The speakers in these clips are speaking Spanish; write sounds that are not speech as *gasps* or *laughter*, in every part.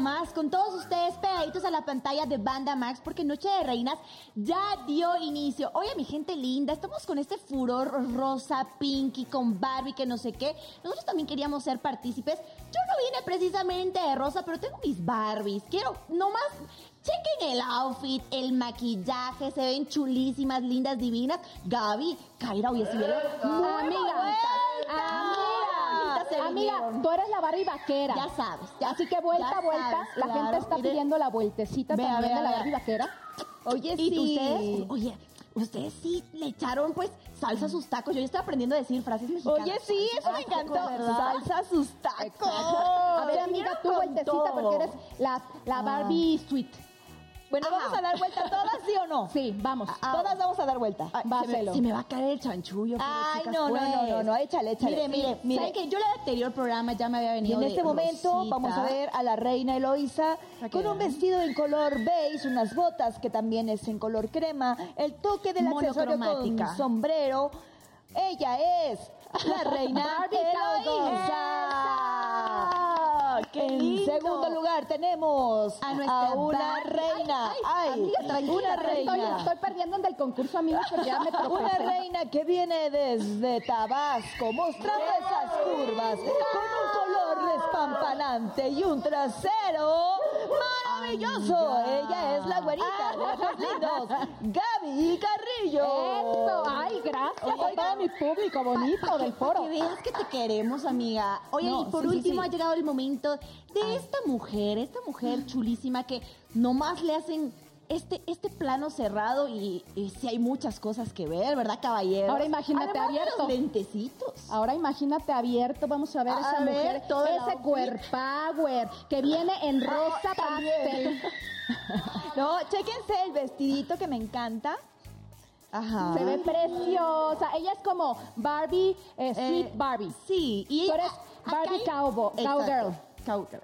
más con todos ustedes pegaditos a la pantalla de Banda Max porque Noche de Reinas ya dio inicio. Oye, mi gente linda, estamos con este furor rosa, pinky, con Barbie, que no sé qué. Nosotros también queríamos ser partícipes. Yo no vine precisamente de rosa, pero tengo mis Barbies. Quiero nomás Chequen el outfit, el maquillaje, se ven chulísimas, lindas, divinas. Gaby, Kaira, oye, si vieron muy se amiga, vinieron. tú eres la Barbie vaquera. Ya sabes. ya- Así que vuelta, vuelta. sabes, la claro. gente está Mire, pidiendo la vueltecita Vea, también vea, de la. Barbie vaquera. Oye, ¿Y sí. ustedes? Oye, ustedes sí le echaron, pues, salsa a sus tacos. Yo ya estoy aprendiendo a decir frases mexicanas. Oye, sí, eso me encantó. Salsa a sus tacos. A ver, amiga, tú vueltecita todo. porque eres la, la Barbie sweet. Bueno, Ajá. ¿vamos a dar vuelta todas, sí o no? Sí, vamos. Ah, Todas vamos a dar vuelta. Ay, se, me, Celo. se me va a caer el chanchullo. Ay, chicas, no, no, pues. no, no, no, échale, échale. Mire, mire, Mire. ¿saben que Yo en el anterior programa ya me había Y venido en de este momento rosita. vamos a ver a la reina que con un vestido en color beige, unas botas que también es en color crema, el toque del accesorio con sombrero. Ella es la *laughs* reina Eloisa. ¡Qué En segundo lugar tenemos A a, nuestra una reina. Ay, una reina. estoy perdiendo en el concurso, amigos, porque ya me tropecé. Una reina que viene desde Tabasco, mostrando esas curvas, con un color despampanante y un trasero maravilloso. Ella es la güerita de los lindos, *laughs* Gaby Eso, ay, gracias a todo mi público bonito del foro. Que veas que te queremos, amiga. Oye, No, y por sí, último sí. ha llegado el momento de esta mujer, esta mujer chulísima que nomás le hacen este, este plano cerrado y, y sí hay muchas cosas que ver, ¿verdad, caballero? Ahora imagínate Además de abierto. los lentecitos. Ahora imagínate abierto, vamos a ver A esa ver, mujer, todo ese cuerpower que viene en rosa pastel. *laughs* No, chéquense el vestidito que me encanta. Ajá. Se ve preciosa. Ella es como Barbie, eh, Sweet Eh, Barbie. Sí, y Tú eres Barbie cowboy- cowgirl. Cowgirl.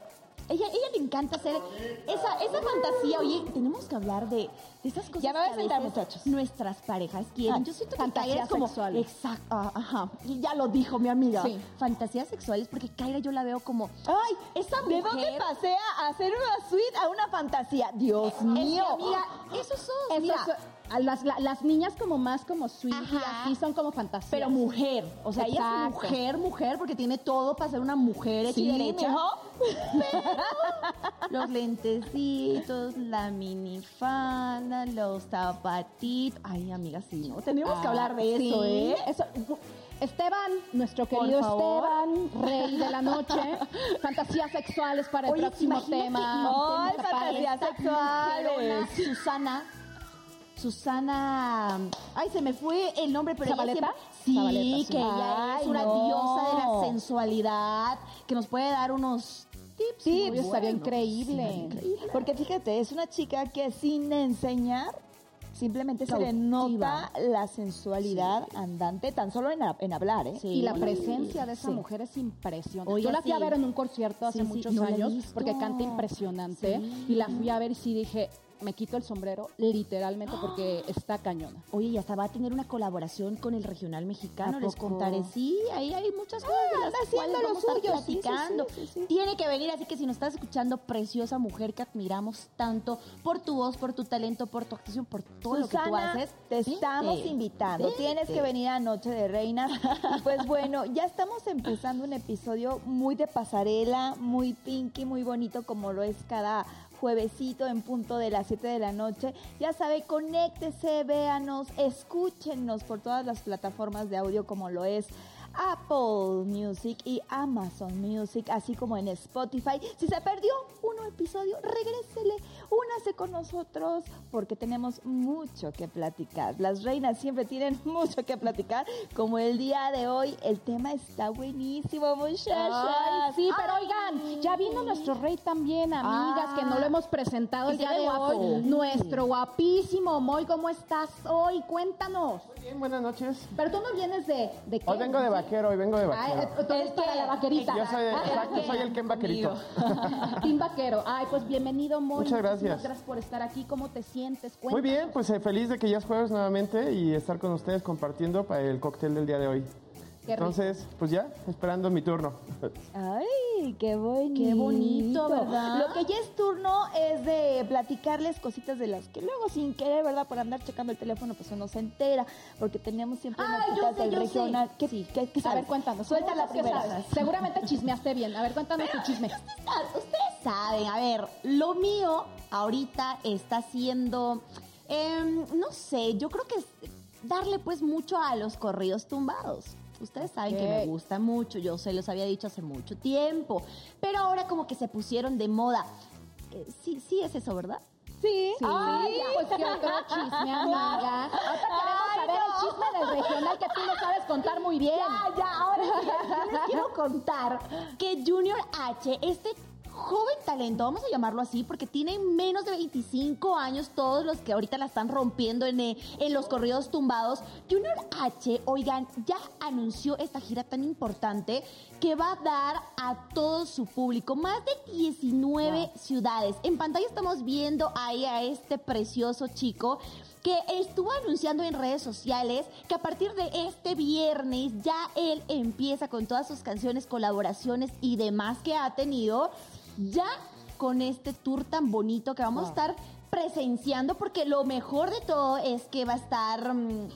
Ella, ella le encanta hacer esa, esa fantasía. Oye, tenemos que hablar de, de esas cosas Ya me voy a sentar, muchachos. nuestras parejas quieren. Ah, Yo siento que es como... sexuales. Exacto, ah, ajá. Y ya lo dijo mi amiga. Sí. Fantasías sexuales, porque Kaira yo la veo como... Ay, esa ¿de mujer... dónde pasé a hacer una suite a una fantasía? Dios Es que, mío. amiga, esos son... Eso mira, es- a las, la- las niñas como más como sweet y así son como fantasías. pero mujer, o sea, ella es Exacto. mujer, mujer, porque tiene todo para ser una mujer Sí, derecha. Los lentecitos, la minifalda, los zapatitos. Ay, amiga, sí, ¿no? Tenemos que Ah, hablar de sí. eso, ¿eh? Eso, Esteban, nuestro querido. Esteban, rey de la noche, *laughs* fantasías sexuales para el Oye, próximo tema. Ay, Temas fantasías sexuales. Susana. Susana. Ay, se me fue el nombre, pero ella siempre- Sí, Zabaleta, sí. que ella Ay, es una no. diosa de la sensualidad, que nos puede dar unos tips. Sí, muy Uy, estaría increíble. Sí, increíble. Porque fíjate, es una chica que sin enseñar, simplemente se le nota la sensualidad andante, tan solo en, ha- en hablar, ¿eh? Sí. Y la presencia de esa Sí. mujer es impresionante. Oye, Yo la fui a sí. ver en un concierto hace Sí, sí, muchos no años porque canta impresionante Sí. y la fui a ver y sí dije, me quito el sombrero literalmente *gasps* porque está cañona. Oye, y hasta va a tener una colaboración con el regional mexicano, ¿A les contaré. Sí, ahí hay muchas cosas de las cuales vamos a estar platicando. sí, sí, sí. Tiene que venir, así que si nos estás escuchando, preciosa mujer que admiramos tanto por tu voz, por tu talento, por tu actuación, por todo lo que tú haces. te estamos invitando. Tienes que venir a Noche de Reinas. *laughs* Y pues bueno, ya estamos empezando un episodio muy de pasarela, muy pinky, muy bonito, como lo es cada juevesito en punto de las 7 de la noche. Ya sabe, conéctese, véanos, escúchenos por todas las plataformas de audio como lo es Apple Music y Amazon Music, así como en Spotify. Si se perdió un episodio, regrésele, únase con nosotros porque tenemos mucho que platicar. Las reinas siempre tienen *laughs* mucho que platicar, como el día de hoy. El tema está buenísimo, muchachas. Ay, sí, pero oigan, ya vino nuestro rey también, amigas, Ah. que no lo hemos presentado el día de guapo. hoy. Nuestro guapísimo Moy, ¿cómo estás hoy? Cuéntanos. Bien, buenas noches. Pero tú no vienes de... ¿De qué? Hoy vengo de vaquero, hoy vengo de vaquero. tú eres para la vaquerita. Yo soy, Ah, exacto, soy el Ken Vaquerito. Team *laughs* Vaquero. Ay, pues bienvenido, Moy. Muchas gracias. Muchísimas gracias por estar aquí. ¿Cómo te sientes? Muy bien, pues eh, feliz de que ya es jueves nuevamente y estar con ustedes compartiendo para el cóctel del día de hoy. Qué rico. Entonces, pues ya, esperando mi turno. Ay, qué bonito. Qué bonito, ¿verdad? Lo que ya es turno es de platicarles cositas de las que luego sin querer, ¿verdad? Por andar checando el teléfono, pues uno se entera, porque teníamos siempre Ay, yo notitas sé, del yo sé. regional. ¿Qué, Sí. qué- qué A ver, cuéntanos. Suelta la ¿Qué primera. sabes? Seguramente chismeaste bien. A ver, cuéntanos tu chisme. Ah, Ustedes saben, a ver, lo mío ahorita está siendo, em, no sé, yo creo que es darle pues mucho a los corridos tumbados. Ustedes saben que me gusta mucho, yo se los había dicho hace mucho tiempo, pero ahora como que se pusieron de moda. Eh, sí, sí es eso, ¿verdad? Sí. Sí, pues que otro chisme, *laughs* amiga. Ahorita queremos saber el chisme del regional que tú no sabes contar muy bien. Ya, ya, ahora sí, yo les quiero contar que Junior H, este joven talento, vamos a llamarlo así, porque tiene menos de 25 años todos los que ahorita la están rompiendo en, eh, en los corridos tumbados. Junior H, oigan, ya anunció esta gira tan importante que va a dar a todo su público, más de 19 ciudades. En pantalla estamos viendo ahí a este precioso chico que estuvo anunciando en redes sociales que a partir de este viernes ya él empieza con todas sus canciones, colaboraciones y demás que ha tenido, ya con este tour tan bonito que vamos a estar presenciando, porque lo mejor de todo es que va a estar... mm,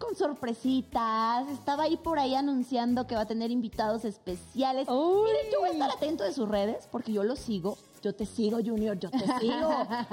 con sorpresitas, estaba ahí por ahí anunciando que va a tener invitados especiales. Miren, yo voy a estar atento de sus redes porque yo lo sigo. Yo te sigo, Junior, yo te *laughs* sigo.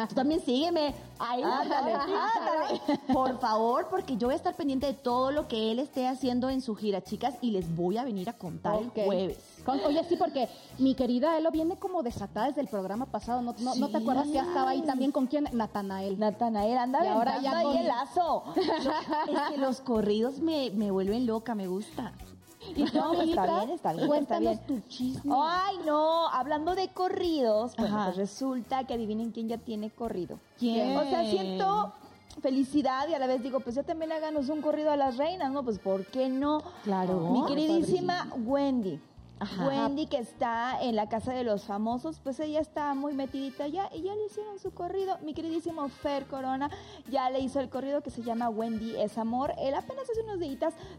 Tú también sígueme. Ahí, ándale, ándale. Por favor, porque yo voy a estar pendiente de todo lo que él esté haciendo en su gira, chicas, y les voy a venir a contar el jueves. Con- oye, sí, porque mi querida Elo viene como desatada desde el programa pasado. ¿No, no, ¿no te acuerdas que ya estaba ahí también con quién? Natanael. Natanael, anda Y ahora ya ahí con- el lazo. *laughs* Es que los corridos me, me vuelven loca, me gusta. Y pues, está bien, está bien, está bien. tu chisme. Ay, no, hablando de corridos, bueno, Ajá. pues resulta que adivinen quién ya tiene corrido. ¿Quién? O sea, siento felicidad y a la vez digo, pues ya también háganos un corrido a las reinas, ¿no? Pues ¿por qué no? Claro. Mi queridísima Wendy. Ajá. Wendy que está en la casa de los famosos, pues ella está muy metidita ya y ya le hicieron su corrido. Mi queridísimo Fer Corona ya le hizo el corrido que se llama Wendy es amor. Él apenas hace unos días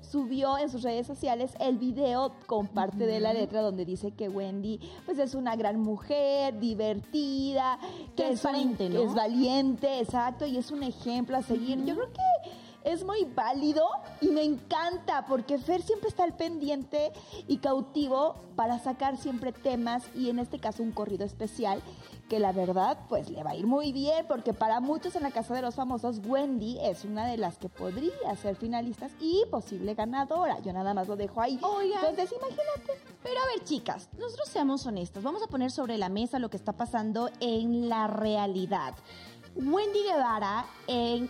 subió en sus redes sociales el video con parte de la letra donde dice que Wendy pues es una gran mujer, divertida, que es, Transparente, que es valiente, exacto, y es un ejemplo a seguir. Yo creo que es muy válido y me encanta porque Fer siempre está al pendiente y cautivo para sacar siempre temas y en este caso un corrido especial que la verdad pues le va a ir muy bien porque para muchos en la Casa de los Famosos Wendy es una de las que podría ser finalistas y posible ganadora. Yo nada más lo dejo ahí. Oigan. Entonces imagínate. Pero a ver, chicas, nosotros seamos honestas. Vamos a poner sobre la mesa lo que está pasando en la realidad. Wendy Guevara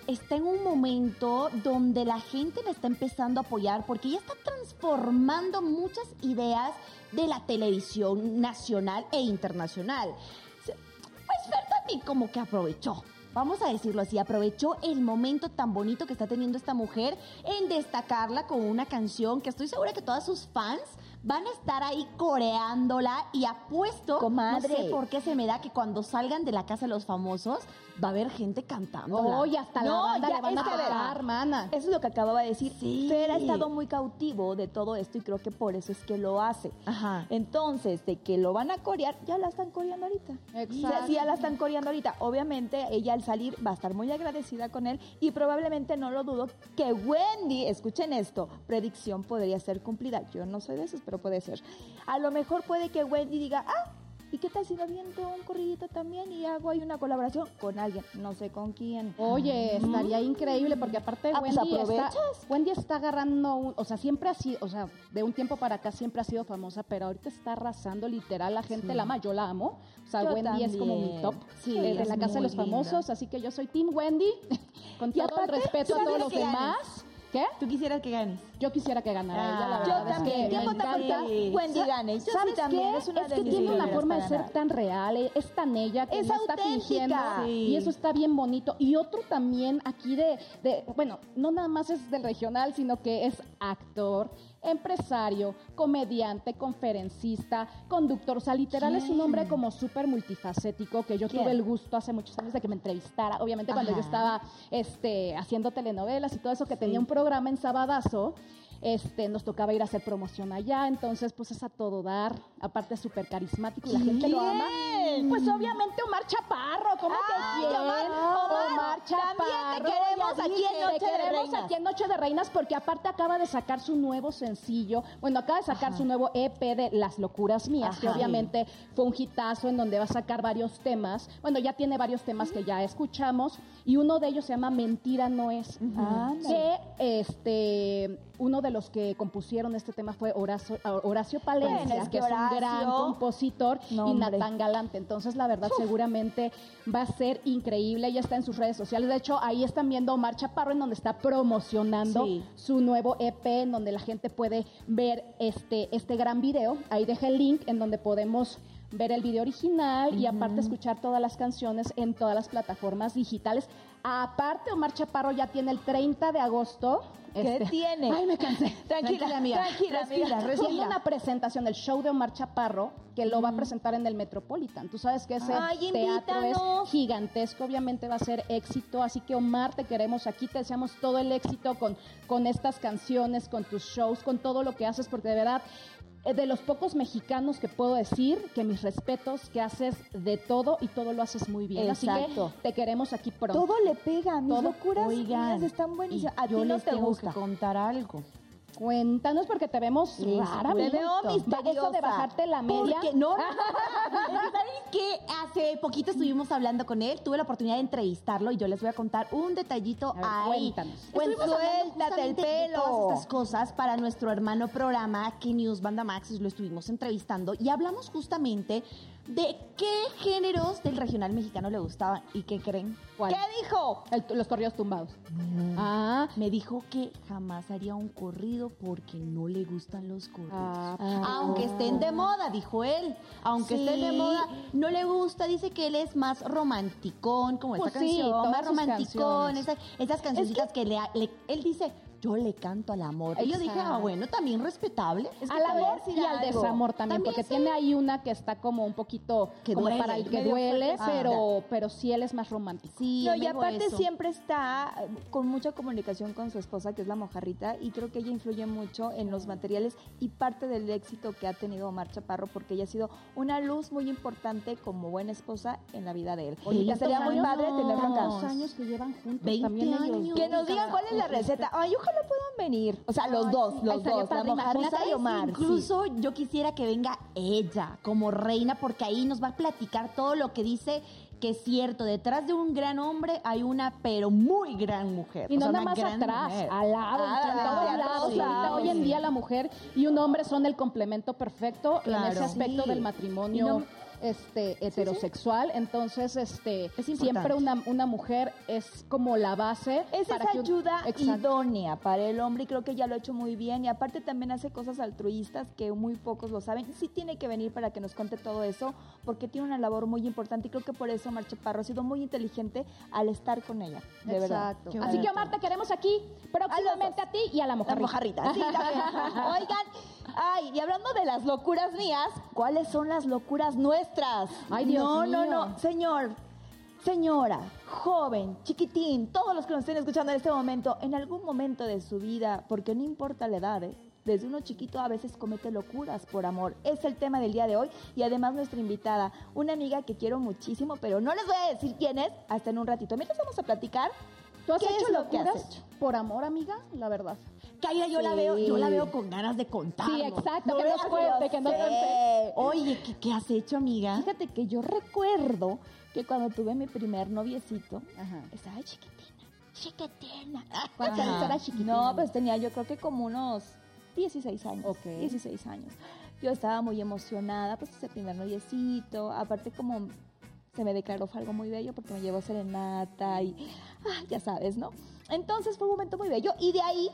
está en un momento donde la gente la está empezando a apoyar porque ella está transformando muchas ideas de la televisión nacional e internacional. Pues Fer también como que aprovechó. Vamos a decirlo así, aprovechó el momento tan bonito que está teniendo esta mujer en destacarla con una canción que estoy segura que todas sus fans van a estar ahí coreándola y apuesto, Comadre. no sé por qué se me da que cuando salgan de la casa de los famosos va a haber gente cantándola. Oye, hasta la No, banda ya, le van a tocar, hermana. Eso es lo que acababa de decir. Sí. Fer ha estado muy cautivo de todo esto y creo que por eso es que lo hace. Ajá. Entonces, de que lo van a corear, ya la están coreando ahorita. Exacto. O sea, sí, ya la están coreando ahorita. Obviamente, ella al salir va a estar muy agradecida con él y probablemente no lo dudo que Wendy, escuchen esto, predicción podría ser cumplida. Yo no soy de esos, pero puede ser. A lo mejor puede que Wendy diga, ah, ¿y qué tal si me aviento un corridito también y hago ahí una colaboración con alguien? No sé con quién. Oye, estaría increíble porque aparte Ah, pues Wendy, está, aprovechas. Wendy está agarrando, un- o sea, siempre ha sido, o sea, de un tiempo para acá siempre ha sido famosa, pero ahorita está arrasando literal, la gente la ama, yo la amo, o sea, Yo Wendy es como mi top Sí, eh, de la casa de los linda. famosos, así que yo soy Team Wendy, *laughs* con Y todo el respeto a ¿sabes todos los demás. ¿Qué? ¿Tú quisieras que ganes? Yo quisiera que ganara Ah, ella, la Yo verdad es también, que corto, Wendy gane. Yo sí ¿Sabes también, qué? es una que tiene una forma de ser ganar. tan real, eh, es tan ella que Es no está fingiendo Sí. y eso está bien bonito. Y otro también aquí de, de, bueno, no nada más es del regional, sino que es actor, empresario, comediante, conferencista, conductor, o sea, literal es un hombre como súper multifacético que yo ¿Quién? tuve el gusto hace muchos años de que me entrevistara, obviamente cuando yo estaba este, haciendo telenovelas y todo eso, que tenía un programa en Sabadazo. Este, nos tocaba ir a hacer promoción allá, entonces pues es a todo dar, aparte es súper carismático y la gente lo ama. Pues obviamente Omar Chaparro, ¿cómo Ay, que quién? Omar, Omar, también te queremos ya aquí en Noche te de queremos Reinas. aquí en Noche de Reinas porque aparte acaba de sacar su nuevo sencillo, bueno, acaba de sacar su nuevo EP de Las Locuras Mías, que Ajá. obviamente fue un hitazo en donde va a sacar varios temas, bueno, ya tiene varios temas que ya escuchamos y uno de ellos se llama Mentira no es, Ándale. que este uno de los que compusieron este tema fue Horacio, Horacio Palencia, Bueno, es que que es un gran compositor No, y. Natán Galante. Entonces, la verdad, seguramente va a ser increíble. Ella está en sus redes sociales. De hecho, ahí están viendo Omar Chaparro, en donde está promocionando Sí. su nuevo EP, en donde la gente puede ver este, este gran video. Ahí deja el link en donde podemos ver el video original y aparte escuchar todas las canciones en todas las plataformas digitales. Aparte, Omar Chaparro ya tiene el 30 de agosto. ¿Qué este- tiene? Ay, me cansé. *laughs* Tranquila, amiga. Tranquila, amiga. Tiene una presentación del show de Omar Chaparro que lo va a presentar en el Metropolitan. Tú sabes que ese Ay, teatro es invítanos. gigantesco, obviamente va a ser éxito. Así que Omar, te queremos aquí, te deseamos todo el éxito con, con estas canciones, con tus shows, con todo lo que haces, porque de verdad de los pocos mexicanos que puedo decir que mis respetos, que haces de todo y todo lo haces muy bien. Exacto. Así que te queremos aquí pronto. Todo le pega, mis Todo. locuras Oigan, están buenísimas. A ti yo no les te tengo gusta. que contar algo. Cuéntanos porque te vemos Les rara. Te veo Va- Eso de misteriosa. bajarte la media. Porque no. *laughs* ¿Sabes qué? Hace poquito estuvimos hablando con él, tuve la oportunidad de entrevistarlo y yo les voy a contar un detallito A ver, ahí. cuéntanos. Pues suéltate el pelo. todas estas cosas para nuestro hermano programa que News Banda Max lo estuvimos entrevistando y hablamos justamente de qué géneros del regional mexicano le gustaban y qué creen. ¿Cuál? ¿Qué dijo? El- los corridos tumbados. Ah, Me dijo que jamás haría un corrido porque no le gustan los corridos. Ah, Aunque estén de moda, dijo él. Aunque Sí. estén de moda, no le gusta. Dice que él es más romanticón, como Pues esta sí, canción. más romanticón. canciones. Esas, esas cancioncitas que, le, le- Él dice, yo le canto al amor. Y yo dije, ah, bueno, también respetable. Es que al amor y al desamor también, porque sí. tiene ahí una que está como un poquito Que como duele, para el que duele, fuertecita. pero, pero sí él es más romántico. Sí, No, y aparte eso. siempre está con mucha comunicación con su esposa, que es la mojarrita, y creo que ella influye mucho en los materiales y parte del éxito que ha tenido Omar Chaparro, porque ella ha sido una luz muy importante como buena esposa en la vida de él. Oye, sería muy ¿cuántos padre tenerlo acá. ¿Cuántos años que llevan juntos 20 también ellos? años. Que nos digan cuál es la receta. Ay, ojalá puedan venir. O sea, los dos, los estaría dos, la. Incluso yo quisiera que venga ella como reina, porque ahí nos va a platicar todo lo que dice que es cierto. Detrás de un gran hombre hay una, pero muy gran mujer. Y O no sea, nada más atrás, mujer. al lado, Ah, en todos lados. lados. Hoy en día la mujer y un hombre son el complemento perfecto en ese aspecto Sí. del matrimonio no- este heterosexual. Entonces, este Es siempre una, una mujer es como la base. Es para esa que un- ayuda Exacto. idónea para el hombre y creo que ya lo ha hecho muy bien y aparte también hace cosas altruistas que muy pocos lo saben. Sí tiene que venir para que nos cuente todo eso porque tiene una labor muy importante y creo que por eso Omar Chaparro ha sido muy inteligente al estar con ella, de verdad. Exacto. Qué Así que Omar, te queremos aquí próximamente a, ti y a la La mujer. mojarrita, sí, también. *laughs* Oigan, ay, y hablando de las locuras mías, ¿cuáles son las locuras nuestras? Ay, Dios no, no, mío. no, señor, señora, joven, chiquitín, todos los que nos estén escuchando en este momento, en algún momento de su vida, porque no importa la edad, ¿eh? Desde uno chiquito a veces comete locuras por amor. Es el tema del día de hoy y además nuestra invitada, una amiga que quiero muchísimo, pero no les voy a decir quién es hasta en un ratito. Mientras vamos a platicar. ¿Tú has ¿Qué hecho es lo que has hecho? por amor, amiga? La verdad. Kaira, yo la veo, yo la veo con ganas de contar. Sí, exacto. No que nos cuente, que nos cuente. Oye, ¿qué, qué has hecho, amiga? Fíjate que yo recuerdo que cuando tuve mi primer noviecito, Ajá. estaba chiquitina, chiquitina. ¿Cuántos años era chiquitina? No, pues tenía yo creo que como unos 16 años. Ok. 16 años. Yo estaba muy emocionada, pues ese primer noviecito. Aparte como se me declaró fue algo muy bello porque me llevó serenata y ah, ya sabes, ¿no? Entonces fue un momento muy bello y de ahí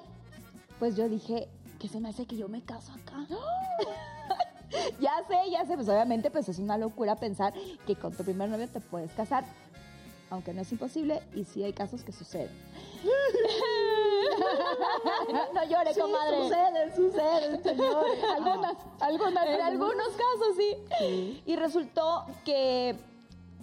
pues yo dije, que se me hace que yo me caso acá? *laughs* ya sé, ya sé, pues obviamente pues es una locura pensar que con tu primer novio te puedes casar, aunque no es imposible y sí hay casos que suceden. *laughs* no llore, comadre. Sucede, sucede, señor. *laughs* Algunas, algunas. En algunos casos sí. Y resultó que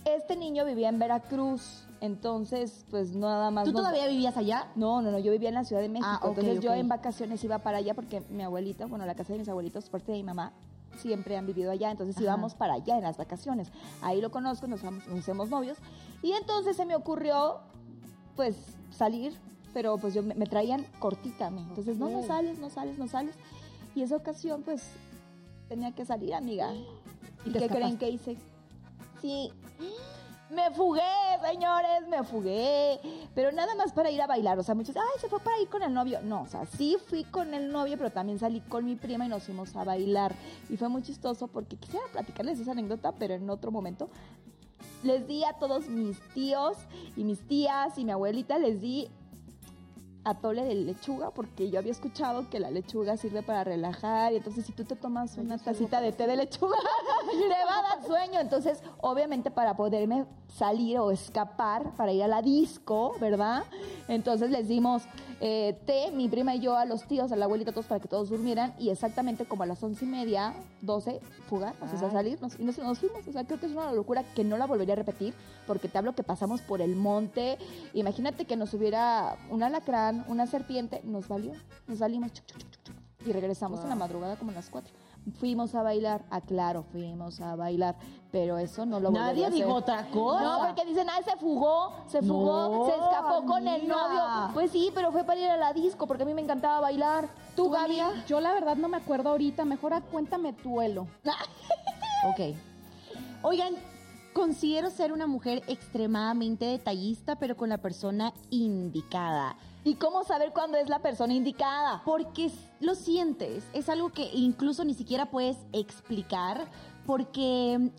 Este niño vivía en Veracruz, entonces, pues nada más. ¿Tú nos- todavía vivías allá? No, no, no, yo vivía en la Ciudad de México. Ah, entonces yo en vacaciones iba para allá porque mi abuelita, bueno, la casa de mis abuelitos, parte de mi mamá, siempre han vivido allá. Entonces Ajá. íbamos para allá en las vacaciones. Ahí lo conozco, nos, vamos- nos hacemos novios. Y entonces se me ocurrió, pues, salir, pero pues yo me, me traían cortita a mí. Entonces, no, no sales, no sales, no sales. Y esa ocasión, pues, tenía que salir, amiga. *gasps* ¿Y qué creen que hice? Sí. *gasps* Me fugué, señores, me fugué. Pero nada más para ir a bailar. O sea, muchos, ay, se fue para ir con el novio. No, o sea, sí fui con el novio, pero también salí con mi prima y nos fuimos a bailar. Y fue muy chistoso porque quisiera platicarles esa anécdota, pero en otro momento. Les di a todos mis tíos y mis tías y mi abuelita, les di atole de lechuga porque yo había escuchado que la lechuga sirve para relajar y entonces si tú te tomas una tacita de té de lechuga *laughs* te va a dar sueño. Entonces obviamente para poderme salir o escapar para ir a la disco verdad entonces les dimos eh, té mi prima y yo a los tíos a la abuelita todos para que todos durmieran y exactamente como a las once y media doce fugar o sea Ay. salirnos y nos, nos fuimos. O sea creo que es una locura que no la volvería a repetir porque te hablo que pasamos por el monte. Imagínate que nos hubiera un alacrán una serpiente nos valió nos salimos chuc, chuc, chuc, chuc, chuc, y regresamos en la madrugada como a las cuatro fuimos a bailar ah claro fuimos a bailar pero eso no lo volvería a Nadie hacer. dijo otra cosa. no porque dicen ah se fugó se fugó No, se escapó con el novio pues sí pero fue para ir a la disco porque a mí me encantaba bailar tú Gaby Yo la verdad no me acuerdo ahorita. Mejor a- cuéntame tuelo. *laughs* Ok. Oigan, considero ser una mujer extremadamente detallista, pero con la persona indicada. Y cómo saber cuándo es la persona indicada Porque lo sientes, es algo que incluso ni siquiera puedes explicar, porque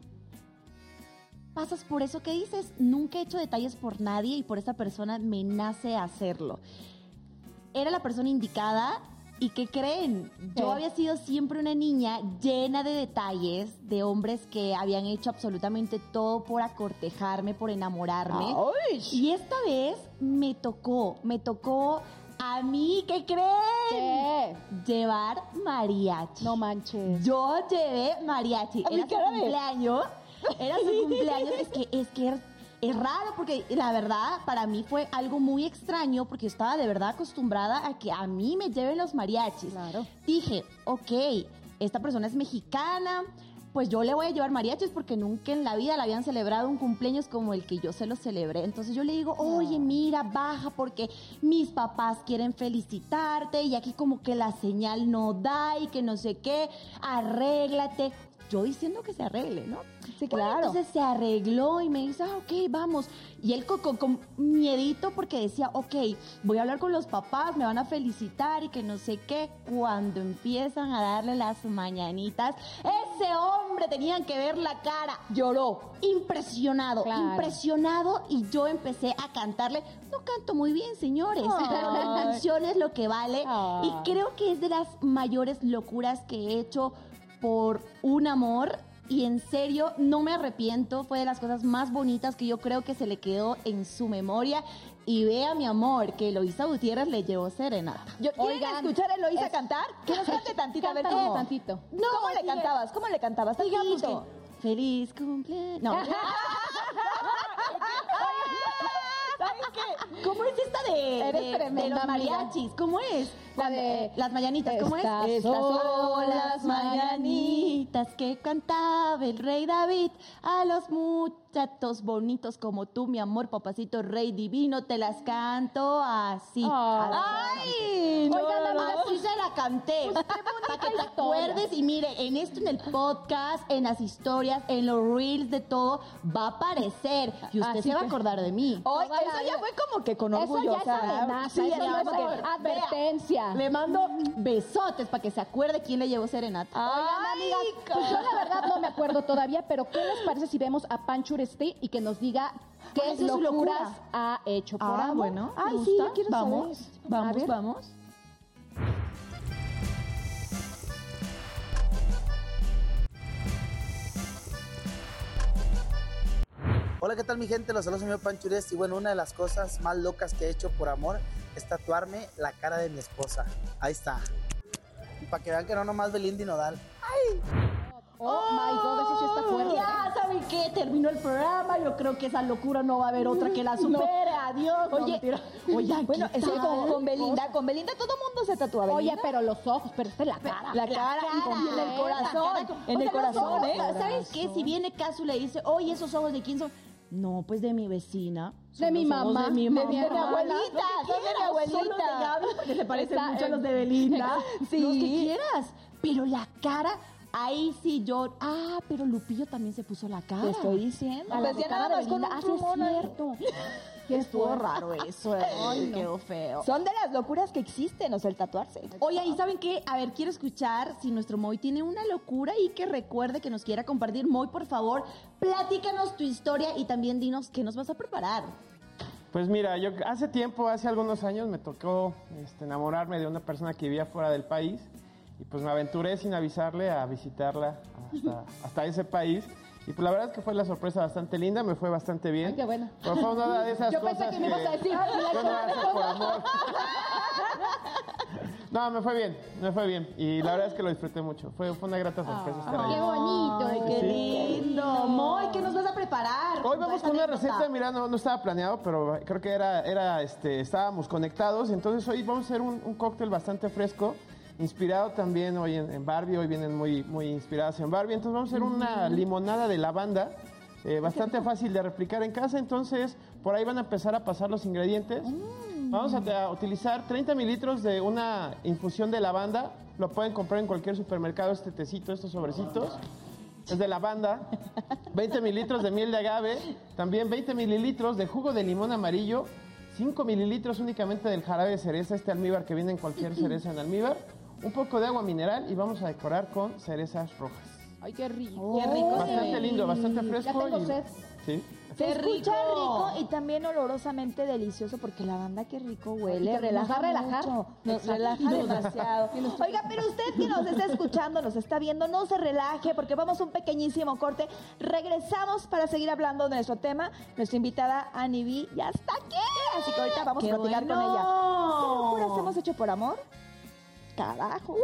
pasas por eso que dices, nunca he hecho detalles por nadie y por esa persona me nace hacerlo. Era la persona indicada y ¿qué creen? Yo había sido siempre una niña llena de detalles de hombres que habían hecho absolutamente todo por acortejarme, por enamorarme. Ay. Y esta vez me tocó, me tocó a mí, ¿qué creen? ¿Qué? Llevar mariachi. No manches. Yo llevé mariachi. A Era su cumpleaños. Era su *laughs* cumpleaños. Es que, es que es, raro porque la verdad para mí fue algo muy extraño porque yo estaba de verdad acostumbrada a que a mí me lleven los mariachis. Claro. Dije, ok, esta persona es mexicana, pues yo le voy a llevar mariachis porque nunca en la vida le habían celebrado un cumpleaños como el que yo se lo celebré. Entonces yo le digo, oye, mira, baja porque mis papás quieren felicitarte y aquí como que la señal no da y que no sé qué, arréglate. Yo diciendo que se arregle, ¿no? Sí, Bueno, claro. entonces se arregló y me dice, ah, ok, vamos. Y él con, con- con miedito porque decía, ok, voy a hablar con los papás, me van a felicitar y que no sé qué. Cuando empiezan a darle las mañanitas, ese hombre tenían que ver la cara. Lloró. Impresionado, Claro. impresionado. Y yo empecé a cantarle. No canto muy bien, señores, *laughs* pero la canción es lo que vale. Y creo que es de las mayores locuras que he hecho por un amor y en serio no me arrepiento, fue de las cosas más bonitas que yo creo que se le quedó en su memoria y vea mi amor que Eloisa Gutiérrez le llevó serenata. Yo, ¿Quieren escuchar a Eloisa es- cantar? *laughs* Que nos cante tantito, a ver cómo. tantito. ¿Cómo le cantabas? ¿Cómo le cantabas? Digamos Tantito. que feliz cumpleaños. No. *laughs* ¿Sabes qué? ¿Cómo es esta de, Eres de- de tremenda, los mariachis? ¿Cómo es? La de- las mañanitas, ¿cómo es? Estas son las mañanitas que cantaba el rey David a los muchachos bonitos como tú, mi amor, papacito rey divino, te las canto así. Ay, no, Oigan, no, nada más no. sí se la canté. para que te acuerdes y mire, en esto, en el podcast, en las historias, en los reels de todo, va a aparecer. Y usted Así se va a acordar de mí. La eso ya fue como que con Eso orgullo. ya o es amenaza, sí, eso ya es como advertencia. Le mando besotes para que se acuerde quién le llevó serenata. Oigan, amigas, pues yo la verdad no me acuerdo todavía, pero ¿qué les parece si vemos a Pancho Uresti y que nos diga qué ¿Cuál es su locuras locura? ha hecho por Ah, amor? bueno. Ay, ¿me sí, gusta? yo quiero vamos, saber. Vamos, ver. vamos. Hola, ¿qué tal mi gente? Los saludos, señor Panchures. Y bueno, una de las cosas más locas que he hecho por amor es tatuarme la cara de mi esposa. Ahí está. Para que vean que no nomás Belinda y Nodal. Oh, my God, eso sí está fuerte. Ya, ¿saben qué? Terminó el programa. Yo creo que esa locura no va a haber otra que la *laughs* supere. Adiós. No, Oye, mentira. *laughs* Oigan, Bueno, ¿qué es que tal? con, con Belinda, con Belinda todo mundo se tatúa. Oye, Belinda. pero los ojos, pero esta es la cara. la cara y en el corazón, en el sea, corazón, no, ¿eh? ¿Sabes qué? Si viene Casu le dice, oye, esos ojos de quién son. No, pues de mi vecina. De mi mamá. De mi, De mamá. mi abuelita, que son de mi abuelita. Son de Gaby, porque se parecen Está, mucho a eh, los de Belinda. *laughs* Sí. Los que quieras. Pero la cara, ahí sí yo. Ah, pero Lupillo también se puso la cara. Te estoy diciendo. A la Pues cara nada de con un Ah, sí es ahí. cierto. *laughs* *laughs* Que estuvo raro eso. eh, *laughs* Quedó feo. Son de las locuras que existen, o sea, el tatuarse. Oye, ¿y saben qué? A ver, quiero escuchar si nuestro Moy tiene una locura y que recuerde que nos quiera compartir. Moy, por favor, platícanos tu historia y también dinos qué nos vas a preparar. Pues mira, yo hace tiempo, hace algunos años, me tocó este, enamorarme de una persona que vivía fuera del país y pues me aventuré sin avisarle a visitarla hasta, *laughs* hasta ese país. Y pues la verdad es que fue la sorpresa bastante linda, me fue bastante bien. Ay, qué bueno. Pero fue una de esas *laughs* Yo cosas pensé que me ibas a decir, "Ah, mira, yo no hace por amor. *laughs* No, me fue bien, me fue bien. Y la verdad es que lo disfruté mucho. Fue, fue una grata sorpresa estar Qué ahí. bonito. Ay, qué Sí. lindo. Moy, ¿qué nos vas a preparar? Hoy vamos con una receta, mira, no, no estaba planeado, pero creo que era, era este, estábamos conectados. Entonces hoy vamos a hacer un, un cóctel bastante fresco, inspirado también hoy en, en Barbie. Hoy vienen muy, muy inspiradas en Barbie. Entonces vamos a hacer una limonada de lavanda, eh, bastante fácil de replicar en casa. Entonces por ahí van a empezar a pasar los ingredientes. Vamos a, a utilizar 30 mililitros de una infusión de lavanda. Lo pueden comprar en cualquier supermercado, este tecito, estos sobrecitos. Es de lavanda. *laughs* 20 mililitros de miel de agave. También 20 mililitros de jugo de limón amarillo. 5 mililitros únicamente del jarabe de cereza, este almíbar que viene en cualquier cereza en almíbar. Un poco de agua mineral y vamos a decorar con cerezas rojas. Ay, qué rico. Qué rico se Bastante lindo, bastante fresco. tengo y- sed. Sí. Se Qué escucha rico. rico y también olorosamente delicioso porque la banda qué rico huele, relaja va a relajar. mucho, nos relaja demasiado. Oiga, pero usted que nos está escuchando, nos está viendo, no se relaje porque vamos a un pequeñísimo corte. Regresamos para seguir hablando de nuestro tema. Nuestra invitada Annie B ya está aquí, así que ahorita vamos ¡Qué a platicar bueno! con ella. ¿Qué locuras hemos hecho por amor? Carajo.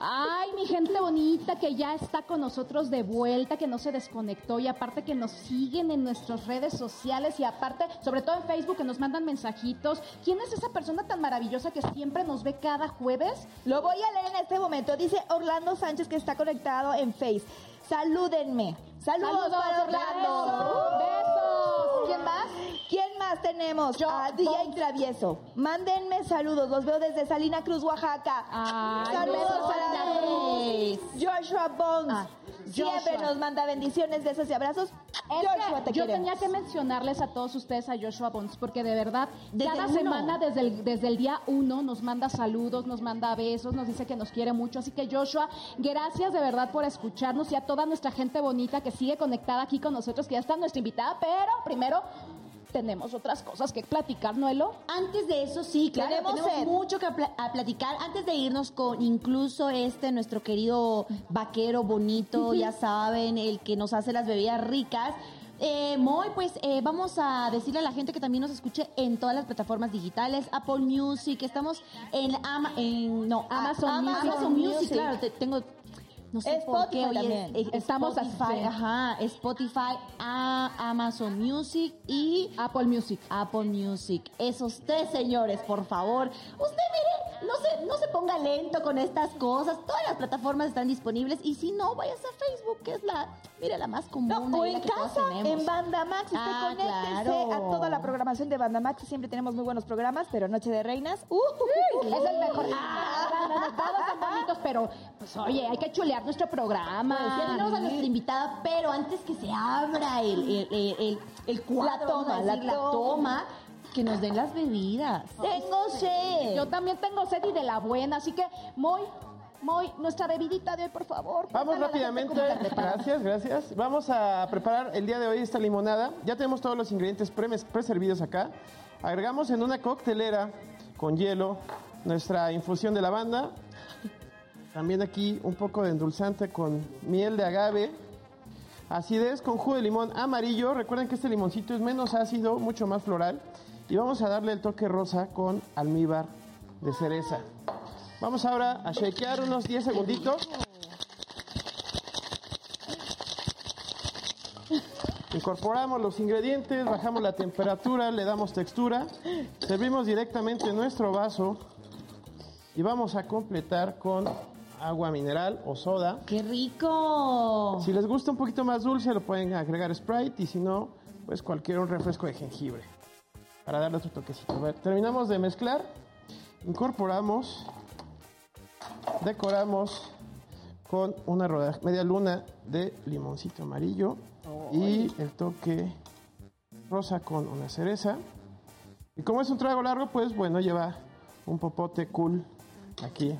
Ay, mi gente bonita que ya está con nosotros de vuelta, que no se desconectó y aparte que nos siguen en nuestras redes sociales y aparte, sobre todo en Facebook, que nos mandan mensajitos. ¿Quién es esa persona tan maravillosa que siempre nos ve cada jueves? Lo voy a leer en este momento. Dice Orlando Sánchez que está conectado en Face. Salúdenme. Saludos, para Orlando. Besos. ¿Quién más? ¿Quién más tenemos? Yo, a DJ Bones. Travieso. Mándenme saludos. Los veo desde Salina Cruz, Oaxaca. Ay, saludos para Cruz. Joshua Bones. Ah, Siempre Joshua. nos manda bendiciones, besos y abrazos. Joshua, te yo queremos. tenía que mencionarles a todos ustedes a Joshua Bones, porque de verdad, Desde cada semana, desde el, desde el día uno, nos manda saludos, nos manda besos, nos dice que nos quiere mucho. Así que Joshua, gracias de verdad por escucharnos y a toda nuestra gente bonita que sigue conectada aquí con nosotros, que ya está nuestra invitada, pero primero tenemos otras cosas que platicar, ¿Noelo? Antes de eso, sí, claro, Tenemos mucho que a platicar. Antes de irnos con incluso este, nuestro querido vaquero bonito, ya saben, el que nos hace las bebidas ricas. Eh, Moy, pues eh, vamos a decirle a la gente que también nos escuche en todas las plataformas digitales, Apple Music, estamos en, Ama- en no, Amazon. Amazon Music, Music. claro, te- tengo no sé por Spotify qué hoy también. es, es- Estamos Spotify, ajá, Spotify, a Amazon Music y Apple Music. Apple Music. Esos tres señores, por favor. Usted mire, no se, no se ponga lento con estas cosas. Todas las plataformas están disponibles. Y si no, vayas a Facebook, que es la, mire, la más común. No, o en casa, en Banda Max. Usted Ah, conéctese claro. a toda la programación de Banda Max. Siempre tenemos muy buenos programas, pero Noche de Reinas. Uh, Es el mejor. Ah, no, *laughs* todos son bonitos, pero pues oye, hay que chulear nuestro programa. Pues ya tenemos a nuestra invitada, pero antes que se abra el, el, el, el- el cuadro, La toma, la decir, la toma. toma, que nos den las bebidas. Tengo sed. Yo también tengo sed y de la buena, así que muy, muy, nuestra bebidita de hoy, por favor. Vamos rápidamente. Gracias, gracias. Vamos a preparar el día de hoy esta limonada. Ya tenemos todos los ingredientes pre preservidos acá. Agregamos en una coctelera con hielo nuestra infusión de lavanda. También aquí un poco de endulzante con miel de agave. Acidez con jugo de limón amarillo. Recuerden que este limoncito es menos ácido, mucho más floral. Y vamos a darle el toque rosa con almíbar de cereza. Vamos ahora a shakear unos 10 segunditos. Incorporamos los ingredientes, bajamos la temperatura, le damos textura, servimos directamente en nuestro vaso y vamos a completar con agua mineral o soda. ¡Qué rico! Si les gusta un poquito más dulce, lo pueden agregar Sprite y si no, pues cualquier un refresco de jengibre para darle otro toquecito. A ver, terminamos de mezclar, incorporamos, decoramos con una rodaja, media luna de limoncito amarillo y el toque rosa con una cereza. Y como es un trago largo, pues bueno, lleva un popote cool aquí.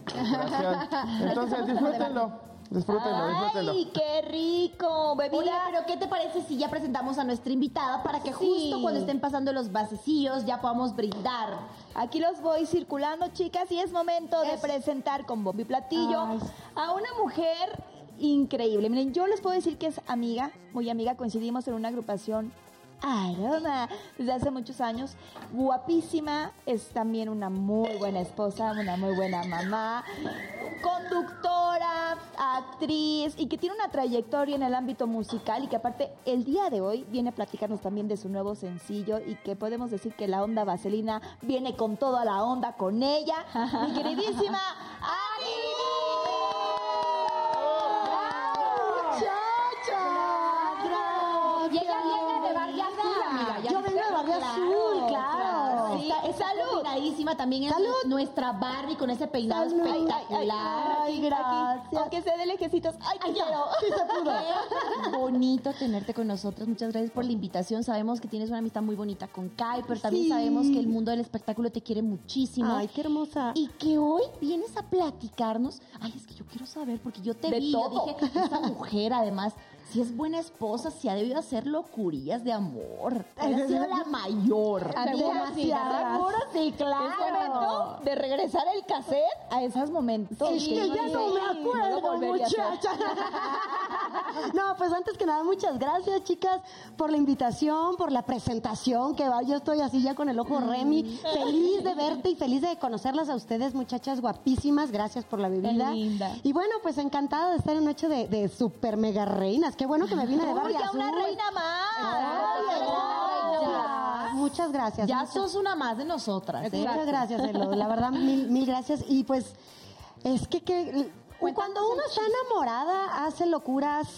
Entonces disfrútenlo, disfrútenlo, disfrútenlo. ¡Ay, qué rico! Bebida. Oye, pero ¿qué te parece si ya presentamos a nuestra invitada para que justo cuando estén pasando los basecillos ya podamos brindar? Aquí los voy circulando, chicas, y es momento de Es- presentar con bombo y platillo Ay. a una mujer increíble. Miren, yo les puedo decir que es amiga, muy amiga, coincidimos en una agrupación Aroma. Desde hace muchos años, guapísima, es también una muy buena esposa, una muy buena mamá, conductora, actriz. Y que tiene una trayectoria en el ámbito musical. Y que aparte el día de hoy viene a platicarnos también de su nuevo sencillo. Y que podemos decir que la onda vaselina viene con toda la onda con ella, mi queridísima *laughs* Ani Y ella viene de Barrio Azul, amiga. ya Yo viste. vengo de Barrio Azul, claro. Sí, está también es nuestra Barbie con ese peinado espectacular. Ay, gracias. Aunque sea de lejecitos. Ay, ya. quiero. Qué *laughs* bonito tenerte con nosotros. Muchas gracias por la invitación. Sabemos que tienes una amistad muy bonita con Kai, pero también Sí. sabemos que el mundo del espectáculo te quiere muchísimo. Ay, qué hermosa. Y que hoy vienes a platicarnos. Ay, es que yo quiero saber, porque yo te De vi, yo todo. dije, esa mujer además, si es buena esposa, si ha debido hacer locurillas de amor. *laughs* Ha sido la mayor. Demasiadas. sí, claro. De regresar el cassette a esos momentos. Es que ya no me acuerdo, muchacha. *laughs* No, pues antes que nada, muchas gracias, chicas, por la invitación, por la presentación, que va, yo estoy así ya con el ojo Remy, feliz de verte y feliz de conocerlas a ustedes, muchachas guapísimas, gracias por la bebida. linda. Y bueno, pues encantada de estar en noche de, de super mega reinas, qué bueno que me vine de Uy, ya una reina más. Ay, Ay, gracias. Muchas gracias. Ya muchas- sos una más de nosotras. ¿eh? Muchas gracias, Elo. La verdad, mil, mil gracias. Y pues, es que, que cuando uno está enamorada, hace locuras.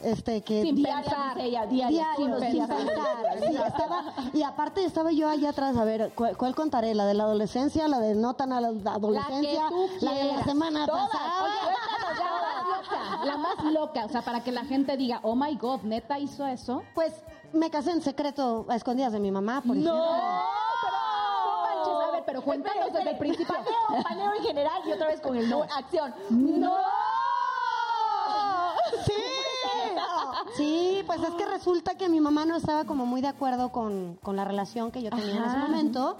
Este, que Sin diarias, pensar. ella, Diarias, diario, sin sin pensar. pensar. Sí, estaba- y aparte estaba yo allá atrás, a ver, ¿cuál, cuál contaré? ¿La de la adolescencia? ¿La de no tan a la adolescencia? tú ¿La de la semana Todas. pasada? Oye, la más loca, o sea, para que la gente diga, oh my god, neta hizo eso. Pues me casé en secreto a escondidas de mi mamá, por ejemplo. No manches, a ver, pero cuéntanos desde el principio. Paneo, paneo en general y otra vez con el no. Acción. ¡No! Sí. Sí, pues es que resulta que mi mamá no estaba como muy de acuerdo con, con la relación que yo tenía en ese momento.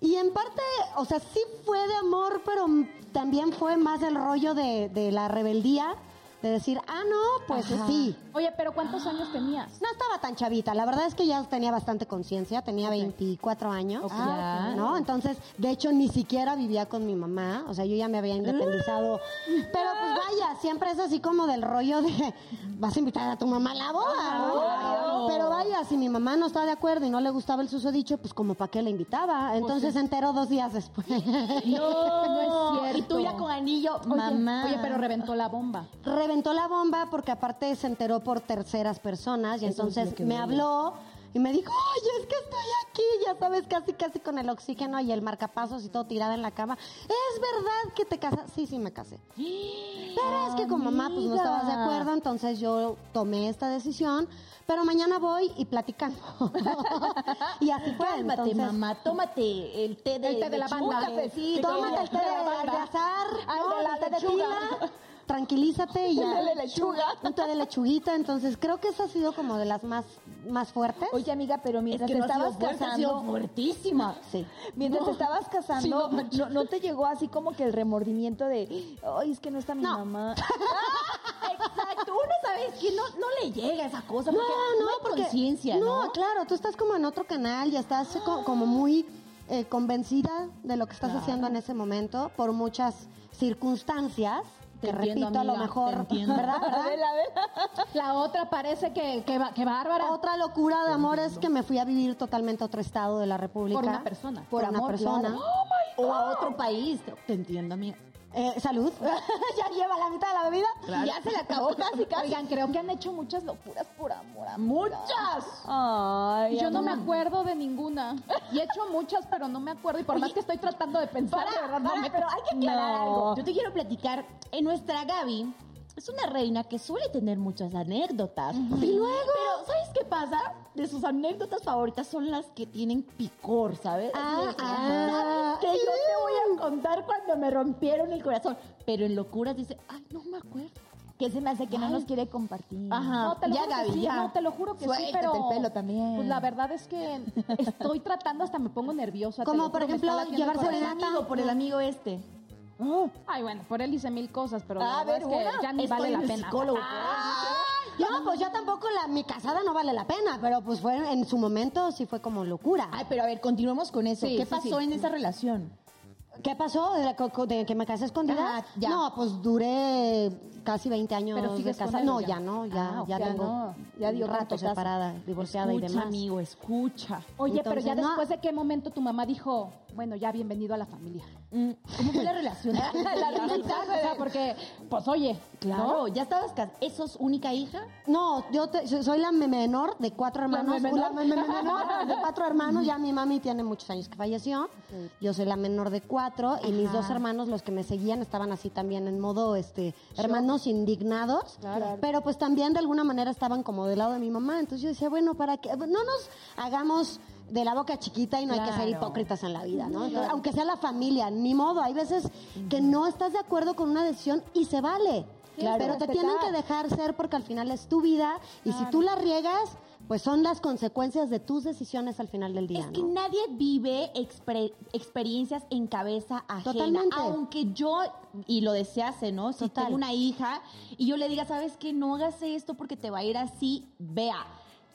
Y en parte, o sea, sí fue de amor, pero también fue más el rollo de, de la rebeldía, de decir, ah, no, pues sí. Oye, pero ¿cuántos años tenías? No estaba tan chavita, la verdad es que ya tenía bastante conciencia, tenía 24 años, Ok. Ah, ¿no? Entonces, de hecho, ni siquiera vivía con mi mamá, o sea, yo ya me había independizado. Pero pues vaya, siempre es así como del rollo de, vas a invitar a tu mamá a la boda, ¿no? Pero vaya, si mi mamá no estaba de acuerdo y no le gustaba el susodicho, pues como para qué la invitaba. Entonces se enteró dos días después. No, *laughs* no es Y tú ya con anillo, Oye, mamá. Oye, pero reventó la bomba. reventó la bomba porque aparte se enteró por terceras personas y entonces me habló y me dijo, oye, es que estoy aquí, ya sabes, casi, casi con el oxígeno y el marcapasos y todo tirada en la cama. ¿Es verdad que te casas? Sí, sí, me casé. Pero es que con mamá pues no estabas de acuerdo, entonces yo tomé esta decisión, pero mañana voy y platicamos. *laughs* y así fue. Cálmate, entonces, mamá. Tómate el té de, El té de lechuga, lavanda. cafecito. Tómate el té de, de azar, Ay, ¿no? de la el té de lechuga. Tranquilízate y *laughs* ya. De lechuga. Un té de lechuguita, entonces creo que esa ha sido como de las más, más fuertes. Oye, amiga, pero mientras que te no ha estabas sido fuerte, ha sido casando, fuertísima. Sí. mientras te estabas casando, Sí, no no, no, te llegó así como que el remordimiento de, ay, es que no está mi No. mamá. *laughs* Exacto, uno sabe que no, no le llega esa cosa No, porque no, hay porque conciencia, ¿no? claro, tú estás como en otro canal y estás co- como muy eh, convencida de lo que estás haciendo en ese momento por muchas circunstancias. Te repito, a lo amiga, mejor. ¿verdad? *laughs* ¿verdad? ver, a ver. La otra parece que, que, que bárbara. Otra locura de amor es que me fui a vivir totalmente a otro estado de la República. Por una persona. Por, Por una amor, persona. claro. O a otro país. Te entiendo, amiga. Eh, salud. *laughs* ya lleva la mitad de la bebida. Ya se le acabó casi, casi. Oigan, creo que han hecho muchas locuras por amor. amiga. ¡Muchas! Ay, Yo no me acuerdo de ninguna. Y he hecho muchas, pero no me acuerdo. Y por más que estoy tratando de pensar, de verdad, no me pero hay que aclarar No. algo. Yo te quiero platicar. En nuestra Gaby es una reina que suele tener muchas anécdotas. Y luego. Pero, ¿sabes qué pasa? De sus anécdotas favoritas son las que tienen picor, ¿sabes? Ah, ah. ¿sabes qué? yo te voy a contar cuando me rompieron el corazón. Pero en locuras dice, ay, no me acuerdo. Que se me hace que no nos quiere compartir. Ajá. No, te lo Ya, juro que sí, ya. no, te lo juro que sí, Suéltate pero... el pelo también. Pues la verdad es que *laughs* estoy tratando, hasta me pongo nerviosa. Como, por ejemplo, llevarse Por el amigo, por el amigo este. Ay, bueno, por él hice mil cosas, pero A ver, es que una, ya ni vale la pena. psicólogo. No, pues yo tampoco, la, mi casada no vale la pena, pero pues fue en su momento sí fue como locura. Ay, pero a ver, continuemos con eso. Sí, ¿Qué sí, pasó sí. en esa relación? ¿Qué pasó de, la de que me casé escondida? Ajá, ya. No, pues duré casi 20 años Pero de casada. No, ya. ya no, ya, Ah, ya ya tengo no, ya dio un rato separada, divorciada y escucha, demás. amigo, escucha. Oye, pero ya Entonces, no. después de qué momento tu mamá dijo, bueno, ya bienvenido a la familia. Mm, ¿Cómo fue la relación? *laughs* la realidad, o sea, porque, pues oye, Claro, ya estabas casada. ¿Eso es única hija? No, yo te- soy la me- menor de cuatro hermanos. menor? La me- me- menor *laughs* de cuatro hermanos. Ya mi mami tiene muchos años que falleció. Yo soy la menor de cuatro y mis dos hermanos, los que me seguían, estaban así también en modo, este, hermanos indignados. Pero pues también de alguna manera estaban como del lado de mi mamá. Entonces yo decía, bueno, para que no nos hagamos de la boca chiquita y no hay que ser hipócritas en la vida, ¿no? Entonces, aunque sea la familia, ni modo. Hay veces que no estás de acuerdo con una decisión y se vale. Claro. pero te tienen que dejar ser porque al final es tu vida y si tú la riegas, pues son las consecuencias de tus decisiones al final del día, Es que ¿no? nadie vive experiencias en cabeza ajena. Totalmente. Aunque yo, y lo desease, ¿no? Si Total. tengo una hija y yo le diga, ¿sabes qué? No hagas esto porque te va a ir así, vea.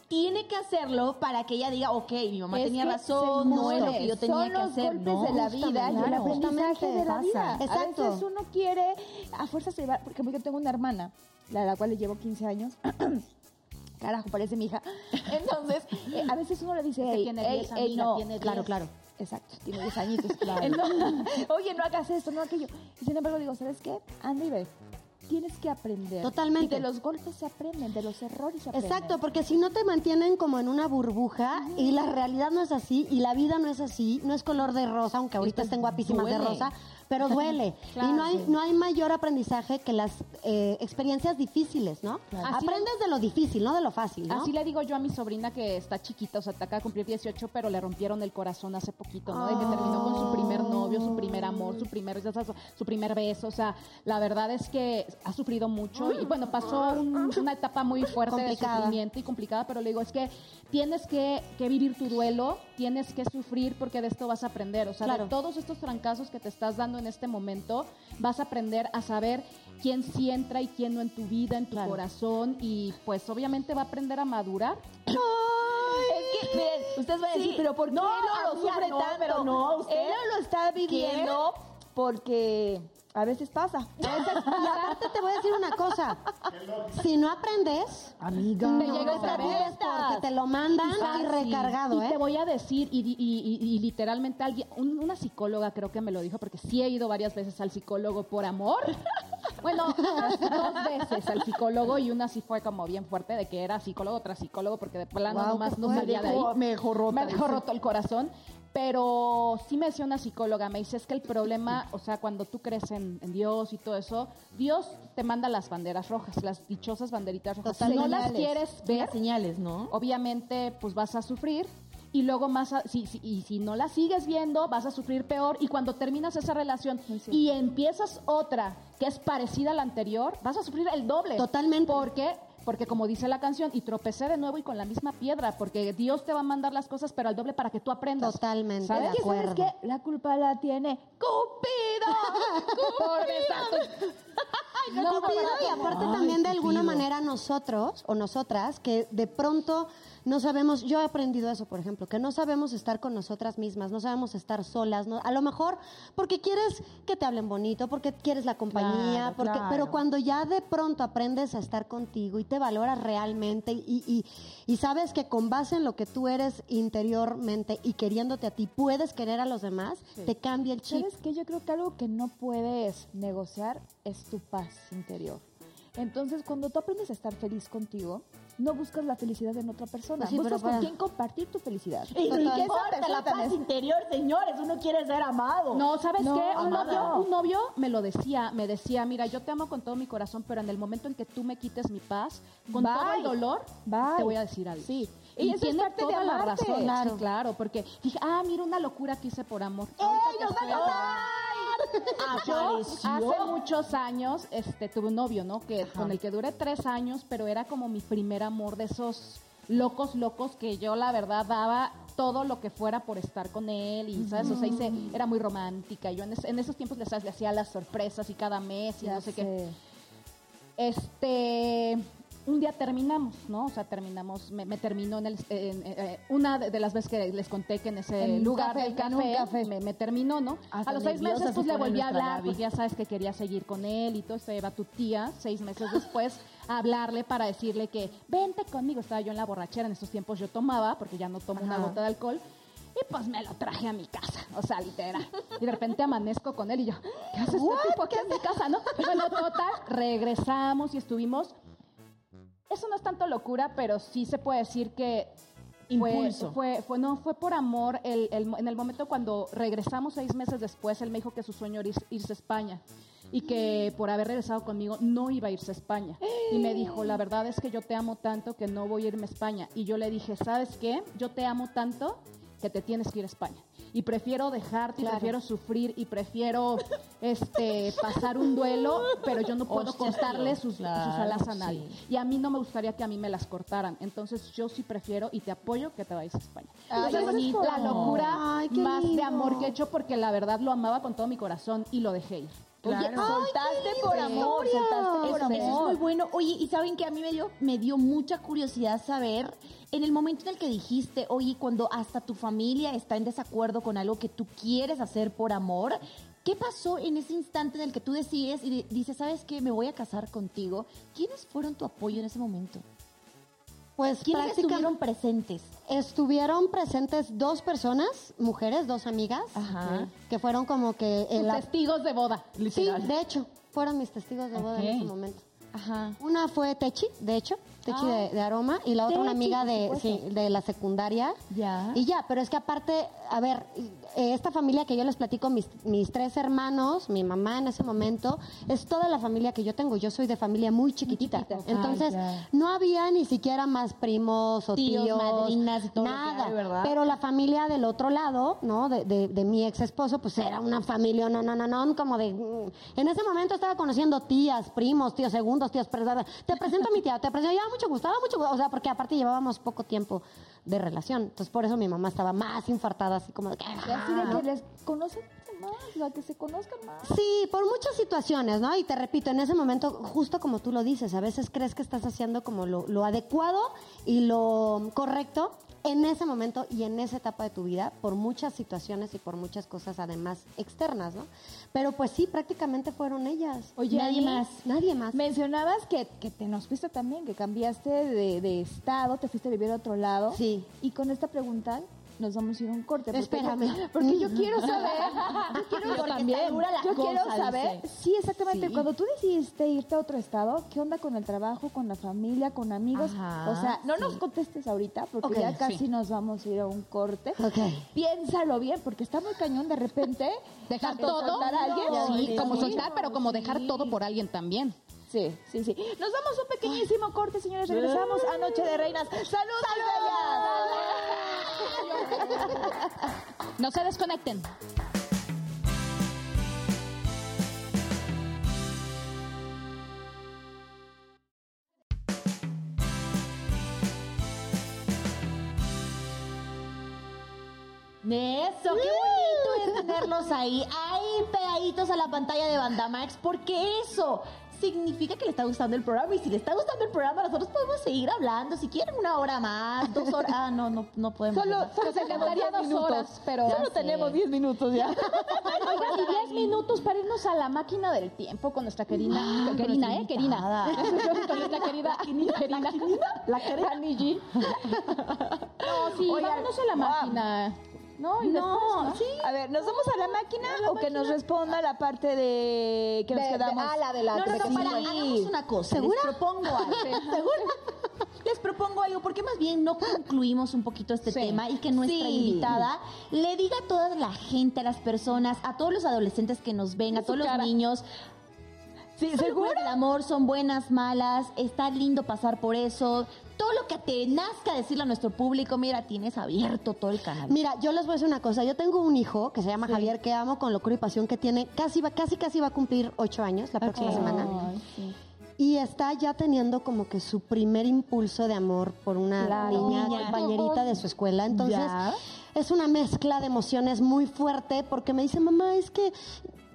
Tiene que hacerlo para que ella diga, ok, mi mamá Es tenía razón, no es lo que yo tenía Son que los hacer. golpes ¿no? de la vida y el Claro. aprendizaje de la Pasa. vida. Exacto. A veces uno quiere a fuerza se va, porque yo tengo una hermana, la de la cual le llevo 15 años. *clears throat* Carajo, parece mi hija. *laughs* Entonces, eh, a veces uno le dice, "Ey, tiene ey, 10, ey, amiga, no". tiene Claro, 10. claro. Exacto, tiene 10 añitos. *laughs* No, Oye, no hagas esto, no aquello. Y sin embargo digo, ¿sabes qué? Anda y ve. Tienes que aprender. Totalmente. Y de los golpes se aprenden, de los errores se aprenden. Exacto, porque si no te mantienen como en una burbuja y la realidad no es así y la vida no es así, no es color de rosa, aunque ahorita estén guapísimas de rosa, pero duele. *laughs* y no hay, no hay mayor aprendizaje que las eh, experiencias difíciles, ¿no? Aprendes de lo difícil, no de lo fácil, ¿no? Así le digo yo a mi sobrina que está chiquita, o sea, acaba de cumplir 18, pero le rompieron el corazón hace poquito, ¿no? De que terminó con su primer novio, su primer amor, su primer, su primer beso, o sea, la verdad es que ha sufrido mucho y bueno, pasó un- una etapa muy fuerte Complicada. de sufrimiento y complicada, pero le digo, es que tienes que, que vivir tu duelo, tienes que sufrir porque de esto vas a aprender, o sea, Claro. de todos estos fracasos que te estás dando en este momento, vas a aprender a saber quién sí entra y quién no en tu vida, en tu corazón y pues obviamente va a aprender a madurar. Es que, miren, ustedes van a decir, pero ¿por qué No, lo sufre no, tanto? pero no, usted- Él no lo está viviendo porque *laughs* a veces pasa. Y aparte te voy a decir una cosa. Si no aprendes, Amiga. Te no llega te vez. porque te lo mandan y recargado, Y ¿eh? te voy a decir, y, y- y- y literalmente alguien, un- una psicóloga creo que me lo dijo, porque sí he ido varias veces al psicólogo por amor. *laughs* Bueno, dos veces al psicólogo y una sí fue como bien fuerte de que era psicólogo tras psicólogo porque de plano Guau, nomás no salía de ahí. Me dejó roto el corazón. Pero sí me decía una psicóloga, me dice, es que el problema, o sea, cuando tú crees en, en Dios y todo eso, Dios te manda las banderas rojas, las dichosas banderitas rojas. Si no las quieres ver, Las señales, ¿no? obviamente pues vas a sufrir y luego más a- si, si- y si no la sigues viendo vas a sufrir peor y cuando terminas esa relación y empiezas otra que es parecida a la anterior, vas a sufrir el doble. Totalmente. Porque porque como dice la canción, y tropecé de nuevo y con la misma piedra, porque Dios te va a mandar las cosas, pero al doble para que tú aprendas. Totalmente, ¿Sabes? de ¿Qué sabes acuerdo. qué? La culpa la tiene Cupido. *laughs* Por besarte. *laughs* No, Cupido, y aparte también de alguna Cupido. manera nosotros o nosotras que de pronto no sabemos, yo he aprendido eso, por ejemplo, que no sabemos estar con nosotras mismas, no sabemos estar solas, no, a lo mejor porque quieres que te hablen bonito, porque quieres la compañía, Claro, porque, claro. pero cuando ya de pronto aprendes a estar contigo y te valoras realmente y, y, y sabes que con base en lo que tú eres interiormente y queriéndote a ti, puedes querer a los demás, te cambia el chip. ¿Sabes qué? Yo creo que algo que no puedes negociar es tu paz interior. Entonces, cuando tú aprendes a estar feliz contigo, no buscas la felicidad en otra persona. Pues sí, buscas con para- quién compartir tu felicidad. Y, Total. y que esa la paz interior, señores. Uno quiere ser amado. No, ¿sabes No, qué? Un novio, un novio me lo decía, me decía, mira, yo te amo con todo mi corazón, pero en el momento en que tú me quites mi paz, con Bye. todo el dolor, Bye. te voy a decir. Sí. Y, Y eso es parte de toda la amarte. razón, Claro. sí, claro, porque dije, ah, mira una locura que hice por amor. ¡Ey, nos que va a! Yo hace muchos años este, tuve un novio, ¿no? Que, con el que duré tres años, pero era como mi primer amor de esos locos, locos que yo la verdad daba todo lo que fuera por estar con él y, ¿sabes? O sea, hice- era muy romántica. Yo en, es- en esos tiempos, le ¿sabes? Le hacía las sorpresas y cada mes y Ya no sé qué. Este, un día terminamos, ¿no? O sea, terminamos, me, me terminó en el, en, eh, una de, las veces que les conté que en ese lugar del café, café. Me, me terminó, ¿no? Hasta a los seis meses pues le volví a hablar, pues ya sabes que quería seguir con él y todo, se va tu tía, seis meses después, a hablarle para decirle que vente conmigo, estaba yo en la borrachera, en esos tiempos yo tomaba, porque ya no tomo una gota de alcohol, y pues me lo traje a mi casa, o sea, literal. Y de repente amanezco con él y yo, ¿qué hace este tipo aquí en mi casa, no? Bueno, total, regresamos y estuvimos. Eso no es tanto locura, pero sí se puede decir que fue, Impulso. fue, fue- no, fue por amor. El, el- en el momento cuando regresamos seis meses después, él me dijo que su sueño era ir- irse a España y que por haber regresado conmigo no iba a irse a España. Y me dijo, la verdad es que yo te amo tanto que no voy a irme a España. Y yo le dije, ¿sabes qué? Yo te amo tanto que te tienes que ir a España. Y prefiero dejarte, y prefiero sufrir, y prefiero *laughs* este pasar un duelo, pero yo no puedo Hostia, cortarle sus, claro, sus alas a sí. nadie. Y a mí no me gustaría que a mí me las cortaran. Entonces yo sí prefiero y te apoyo que te vayas a España. Ay, Entonces, bonito. la locura Ay, más de amor que he hecho porque la verdad lo amaba con todo mi corazón y lo dejé ir. Oye, Claro. soltaste Ay, por amor, soltaste por Eso- amor. eso es muy bueno. Oye, y saben que a mí me dio, me dio mucha curiosidad saber, en el momento en el que dijiste, oye, cuando hasta tu familia está en desacuerdo con algo que tú quieres hacer por amor, ¿qué pasó en ese instante en el que tú decides y di- dices, sabes qué, me voy a casar contigo? ¿Quiénes fueron tu apoyo en ese momento? Pues ¿Quiénes estuvieron presentes? Estuvieron presentes dos personas, mujeres, dos amigas, Ajá. que fueron como que Sus el... testigos de boda. Sí, de hecho, fueron mis testigos de boda en ese momento. Ajá. Una fue Techi, de hecho, Techi de, de aroma, y la otra una amiga de, sí, de la secundaria. Ya. Y ya, pero es que aparte, a ver, eh, esta familia que yo les platico, mis, mis tres hermanos, mi mamá en ese momento, es toda la familia que yo tengo. Yo soy de familia muy chiquitita. Entonces, no había ni siquiera más primos o Tíos, tíos, madrinas todo lo que nada. hay, ¿verdad? Pero la familia del otro lado, ¿no? De, de, de mi ex esposo, pues era una familia, no, no, no, no, como de... mm. En ese momento estaba conociendo tías, primos, tíos segundos, tíos, te presento a mi tía, te presento, ya mucho gusto, mucho gusto, o sea, porque aparte llevábamos poco tiempo de relación, entonces por eso mi mamá estaba más infartada, así como de que... Y así de "Ah". que les conocen más, sea, que se conozcan más. Sí, por muchas situaciones, ¿no? Y te repito, en ese momento, justo como tú lo dices, a veces crees que estás haciendo como lo, lo adecuado y lo correcto en ese momento y en esa etapa de tu vida, por muchas situaciones y por muchas cosas además externas, ¿no? Pero pues sí, prácticamente fueron ellas. Oye, nadie más. Nadie más. Mencionabas que, que te nos fuiste también, que cambiaste de, de estado, te fuiste a vivir a otro lado. Sí. Y con esta pregunta nos vamos a ir a un corte. porque- Espérame. *laughs* Porque yo quiero saber. Yo *laughs* quiero Porque también. está dura la yo cosa, quiero saber. dice. Sí, exactamente. Sí. Cuando tú decidiste irte a otro estado, ¿qué onda con el trabajo, con la familia, con amigos? Ajá, o sea, no sí. nos contestes ahorita porque ya casi sí. nos vamos a ir a un corte. Piénsalo bien porque está muy cañón de repente *laughs* Dejar todo. soltar a alguien. Sí, como soltar, pero como dejar todo por alguien también. Sí, sí, sí. Nos damos un pequeñísimo corte, señores. Regresamos a Noche de Reinas. ¡Salud, bellas! No se desconecten. Eso, qué bonito es tenerlos ahí, ahí pegaditos a la pantalla de Bandamax, porque eso significa que le está gustando el programa. Y si le está gustando el programa, nosotros podemos seguir hablando. Si quieren una hora más, dos horas. *laughs* Ah, no, no, no podemos. Solo, solo dos 10 horas, minutos. pero- Solo tenemos. 10 minutos ya. Oigan, y 10 *laughs* minutos para irnos a la máquina del tiempo con nuestra querida, querida, ¿eh? Querida. *laughs* Con nuestra querida, querida, la querida Annie G. No, sí, Oigan, vámonos a la wow. máquina. No, y No, después, sí. A ver, ¿nos vamos a la máquina o que nos responda la parte de que nos De- de- quedamos? ah, la de la- No, no, de no, para, sí. hagamos una cosa. Les propongo *laughs* algo. Les propongo algo, porque más bien no concluimos un poquito este Sí. tema y que nuestra Sí. invitada le diga a toda la gente, a las personas, a todos los adolescentes que nos ven, a todos los niños. Sí, ¿seguro? el amor son buenas, malas, está lindo pasar por eso. Todo lo que te nazca decirle a nuestro público, mira, tienes abierto todo el canal. Mira, yo les voy a decir una cosa. Yo tengo un hijo que se llama Javier, que amo con locura y pasión, que tiene casi, va, casi, casi va a cumplir ocho años la próxima semana. Y está ya teniendo como que su primer impulso de amor por una Claro. niña Niña. compañerita de su escuela. Entonces, Ya. es una mezcla de emociones muy fuerte porque me dice, mamá, es que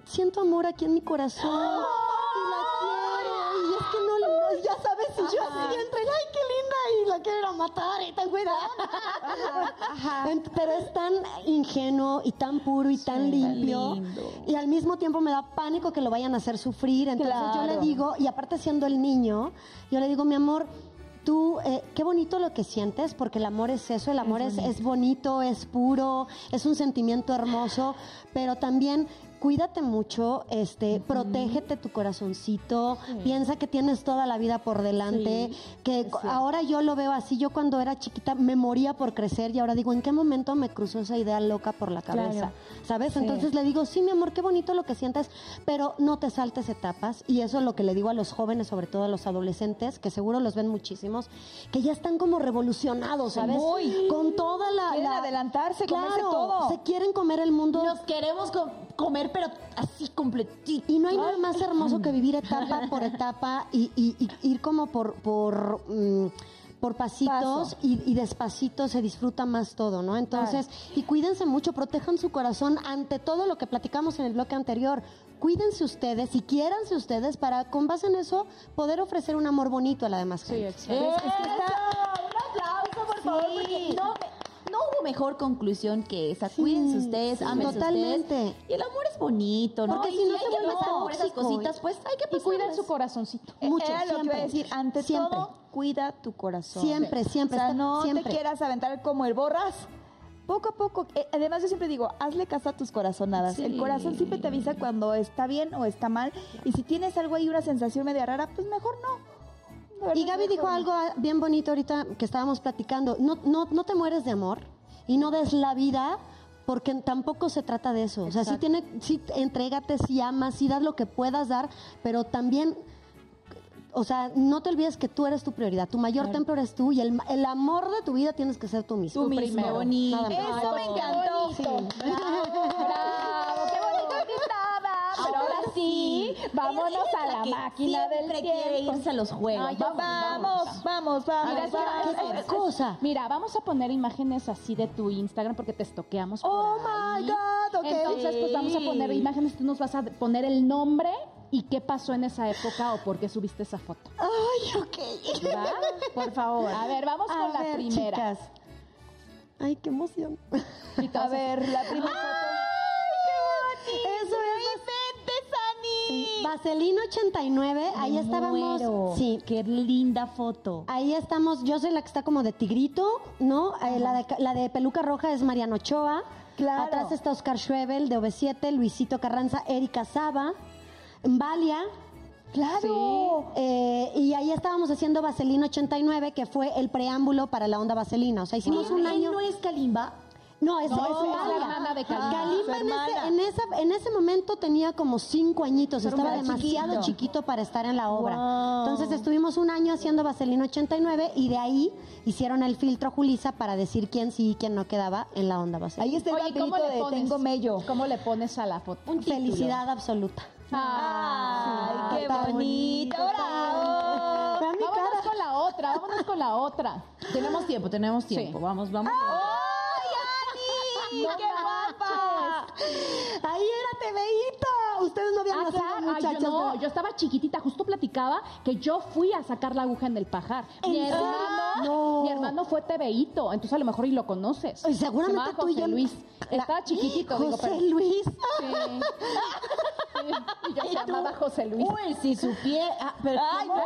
siento amor aquí en mi corazón. Y la quiero. Y es que ya sabes, y yo así entre, ay, qué linda, y la quiero matar, y ten cuidado. Ent- Pero es tan ingenuo y tan puro y tan limpio. Y al mismo tiempo me da pánico que lo vayan a hacer sufrir. Entonces yo le digo, y aparte siendo el niño, yo le digo, mi amor, tú, eh, qué bonito lo que sientes, porque el amor es eso, el amor es, es bonito, es puro, es un sentimiento hermoso, pero también cuídate mucho, este, protégete tu corazoncito, piensa que tienes toda la vida por delante, que ahora yo lo veo así, yo cuando era chiquita me moría por crecer y ahora digo, ¿en qué momento me cruzó esa idea loca por la cabeza? Claro. ¿Sabes? Entonces le digo, sí, mi amor, qué bonito lo que sientes, pero no te saltes etapas. Y eso es lo que le digo a los jóvenes, sobre todo a los adolescentes, que seguro los ven muchísimos, que ya están como revolucionados, ¿sabes? Muy. Con toda la... Quieren la- adelantarse, comerse Claro, todo. Se quieren comer el mundo. Nos queremos com- comer, pero así completito. Y no hay nada más hermoso que vivir etapa por etapa y, y- y ir como por, por, mm, por pasitos y, y despacito se disfruta más todo, ¿no? Entonces, y cuídense mucho, protejan su corazón ante todo lo que platicamos en el bloque anterior. Cuídense ustedes y quiéranse ustedes para, con base en eso, poder ofrecer un amor bonito a la demás Sí, gente. exacto. Es que está- Un aplauso, por favor, porque no, no hubo mejor conclusión que esa. Cuídense ustedes, sí, totalmente. ustedes. Y el amor es bonito, ¿no? Porque y si no hay que pasar por esas cositas, pues hay que Y cuiden pasarlas. su corazoncito. Mucho, Era lo que iba a siempre. decir. Ante Siempre. todo, cuida tu corazón. Siempre, siempre, O sea, no siempre. te quieras aventar como el borras. Poco a poco. Eh, además, yo siempre digo, hazle caso a tus corazonadas. El corazón siempre te avisa cuando está bien o está mal. Y si tienes algo ahí, una sensación media rara, pues mejor no. Verdad, Y Gaby dijo algo bien bonito ahorita que estábamos platicando. No, no, no te mueres de amor y no des la vida porque tampoco se trata de eso. O sea, sí, tiene, sí entrégate, sí amas, sí das lo que puedas dar, pero también, o sea, no te olvides que tú eres tu prioridad. Tu mayor templo eres tú y el, el amor de tu vida tienes que ser tú mismo. Tú mismo. Qué bonito. Eso me encantó. Bravo, qué bonito invitada. Pero ahora sí, vámonos a la que máquina del siempre quiere tiempo. irse a los juegos. Ay, Vamos, vamos, vamos. Vamos. cosa? Mira, vamos a poner imágenes así de tu Instagram porque te estoqueamos. Oh my God, ok. Entonces, pues vamos a poner imágenes. Tú nos vas a poner el nombre y qué pasó en esa época o por qué subiste esa foto. Ay, ok. ¿Va? Por favor. A ver, vamos A con la ver, primera. chicas. Ay, qué emoción. A ver, la primera Sí, Vaselina 89, ahí estábamos. Muero. Sí, Qué linda foto. Ahí estamos, yo soy la que está como de tigrito, ¿no? Eh, la, de, la de peluca roja es Mariano Ochoa. Claro. Atrás está Oscar Schwebel de OV7, Luisito Carranza, Erika Saba, Valia. Claro. eh, y ahí estábamos haciendo Vaselina 89, que fue el preámbulo para la onda Vaselina. O sea, hicimos un año. no es Kalimba? No, es, No, es es la Valia. hermana de Kalimba. Kalimba en, ese, en, esa- en ese momento tenía como cinco añitos, estaba demasiado chiquito. chiquito. para estar en la obra. Wow. Entonces estuvimos un año haciendo Vaselina 89 y de ahí hicieron el filtro Julisa para decir quién sí y quién no quedaba en la onda Vaselina. Ahí está el Oye, ¿cómo papelito le de? Tengo mello. ¿Cómo le pones a la foto? Un título. Felicidad absoluta. Ay, qué bonito. bonito, Bravo. Vámonos cara. con la otra, vámonos con la otra. Tenemos tiempo, tenemos tiempo. Sí. Vamos, vamos. Qué guapa! Ahí era TVito. Ustedes no habían Ah, nacido, claro. Ay, yo no, yo estaba chiquitita, justo platicaba que yo fui a sacar la aguja en el pajar. Mi hermano, No. mi hermano fue TVito, entonces a lo mejor y lo conoces. Ay, seguramente Se tú y José yo- Luis. La- Estaba chiquitito, digo, José pero- Luis. Sí. Sí, Y yo se llamaba José Luis. Uy, si supiera. ah, pero ¡Ay, ¿cómo?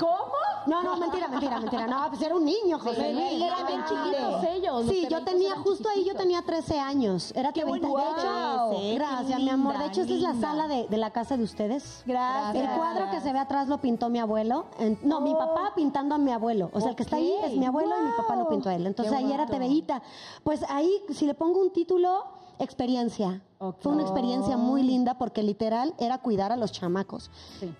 ¿Cómo? No, no, mentira, mentira, mentira. No, pues era un niño, José Sí, Luis. eran bien chiquitos ellos. los Sí, yo tenía, justo ahí yo tenía 13 años. Era Qué bonito De hecho, gracias, mi amor. De hecho, esta es la sala de, de la casa de ustedes. Gracias. El cuadro que se ve atrás lo pintó mi abuelo. En- no, mi papá pintando a mi abuelo. O sea, el que está ahí es mi abuelo y mi papá lo pintó a él. Entonces ahí era TVita. Pues ahí, si le pongo un título, experiencia. Fue una experiencia muy linda porque literal era cuidar a los chamacos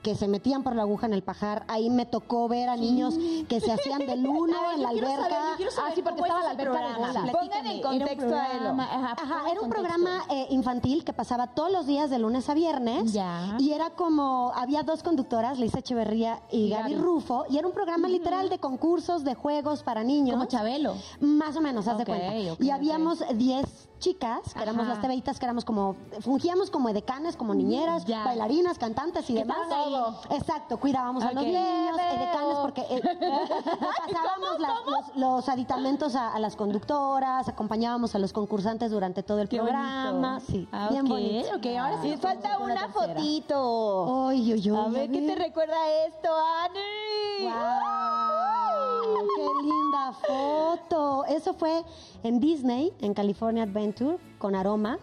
que se metían por la aguja en el pajar. Ahí me tocó ver a niños que se hacían del *laughs* uno en la alberca. saber Ah, sí, porque estaba es la alberca de. Pongan en Platícame, era un contexto a programa, ajá, era un contexto. programa eh, infantil que pasaba todos los días de lunes a viernes. Ya. Y era como, había dos conductoras, Lisa Echeverría y, Y Gaby Gaby. Rufo, y era un programa literal de concursos, de juegos para niños. Como Chabelo. Más o menos, haz de cuenta. y habíamos 10 chicas, que éramos Ajá. las tebeitas, que éramos como, fungíamos como decanes, como niñeras, Ya. bailarinas, cantantes y demás. ahí. Exacto, cuidábamos a los niños, ¡Qué decanes, feo! porque eh, *laughs* pasábamos las- los, los aditamentos a, a las conductoras, acompañábamos a los concursantes durante todo el Qué programa. bonito. Sí, Ah, bien ok, bonito. ok, ahora sí. Nos falta una fotito. Ay, ay, ay, A ver, ¿qué te recuerda esto, Ani? ¡Wow! ¡Qué linda foto! Eso fue en Disney, en California Adventure, con Aroma.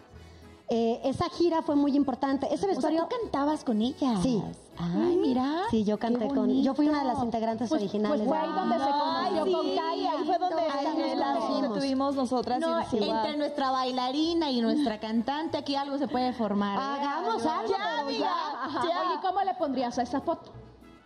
Eh, esa gira fue muy importante. Ese O sea, vestuario... tú cantabas con ellas. Sí. Ay, mira. Sí, yo canté con... Yo fui una de las integrantes Pues- originales. pues fue ahí donde se conoció sí, con Kai. ahí fue donde Ahí nos el lazo que conocimos. tuvimos nosotras. No, y decía, entre nuestra bailarina y nuestra cantante aquí algo se puede formar. Hagamos algo, Ya, ya. Ya. Oye, ¿cómo le pondrías a esa foto?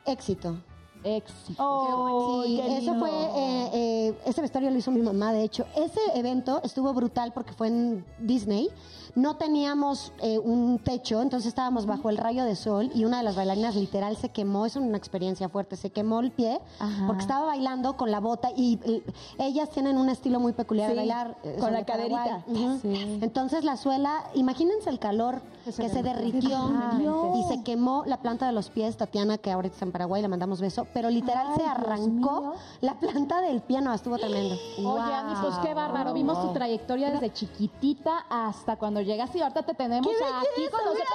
Éxito. Éxito. Oh, Sí, qué eso fue, eh, eh, ese vestuario lo hizo mi mamá, de hecho. Ese evento estuvo brutal porque fue en Disney. No teníamos eh, un techo, entonces estábamos bajo el rayo de sol y una de las bailarinas literal se quemó, es una experiencia fuerte, se quemó el pie Ajá. porque estaba bailando con la bota y eh, ellas tienen un estilo muy peculiar Sí, de bailar. eh, con la caderita. Sí. Entonces la suela, imagínense el calor que se, derritió y se quemó la planta de los pies, Tatiana, que ahorita está en Paraguay, le mandamos beso, pero literal Ay, se arrancó la planta del pie, no, estuvo tremendo. Oye, Ani, pues qué bárbaro. Vimos tu trayectoria desde chiquitita hasta cuando llegaste y ahorita te tenemos ¡Qué aquí con nosotros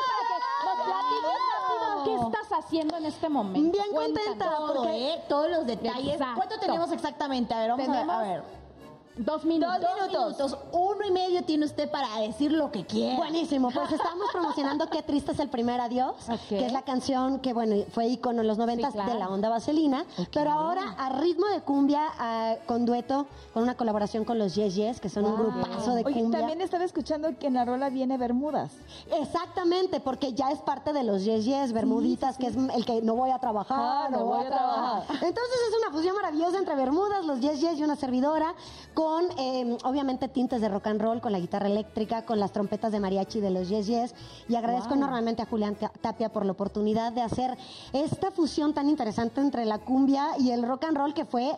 para que nos platiques rápido qué estás haciendo en este momento. Bien Cuéntanos. contenta, Todo, porque- ¿eh? Todos los detalles. Exacto. ¿Cuánto tenemos exactamente? A ver, vamos a ver. Tenemos a ver. Dos minutos. Dos minutos. Uno y medio tiene usted para decir lo que quiera. Buenísimo, pues estamos promocionando Qué triste es el primer adiós, *laughs* Ok. que es la canción que, bueno, fue ícono en los noventas Sí, claro. de la onda vaselina, pero ahora a ritmo de cumbia, con dueto, con una colaboración con los Yes Yes, que son un grupazo de Oye, cumbia. también estaba escuchando que en la rola viene Bermudas. Exactamente, porque ya es parte de los Yes Yes, Bermuditas, que es el que no voy a trabajar, Ah, no, voy a trabajar. Entonces es una fusión maravillosa entre Bermudas, los Yes Yes y una servidora, con eh, obviamente tintes de rock and roll, con la guitarra eléctrica, con las trompetas de mariachi de los Yes Yes. Y agradezco enormemente a Julián Ta- Tapia por la oportunidad de hacer esta fusión tan interesante entre la cumbia y el rock and roll que fue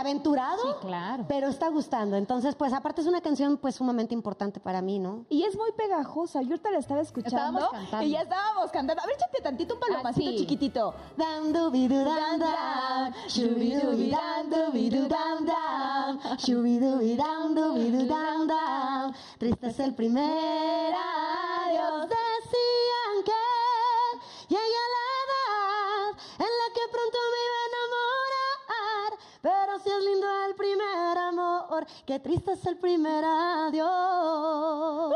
aventurado, Sí, claro. pero está gustando. Entonces, pues aparte es una canción pues sumamente importante para mí, ¿no? Y es muy pegajosa. Yo ahorita la estaba escuchando. Estábamos cantando. Y ya estábamos cantando. A ver, échate tantito un palomacito Ah, chiquitito. Dan dubi du dan dan, shubi dubi dan dubi du dan dan, shubi dubi dan dubi du dan dan. Triste es el primer adiós. Decían que el primer amor, qué triste es el primer adiós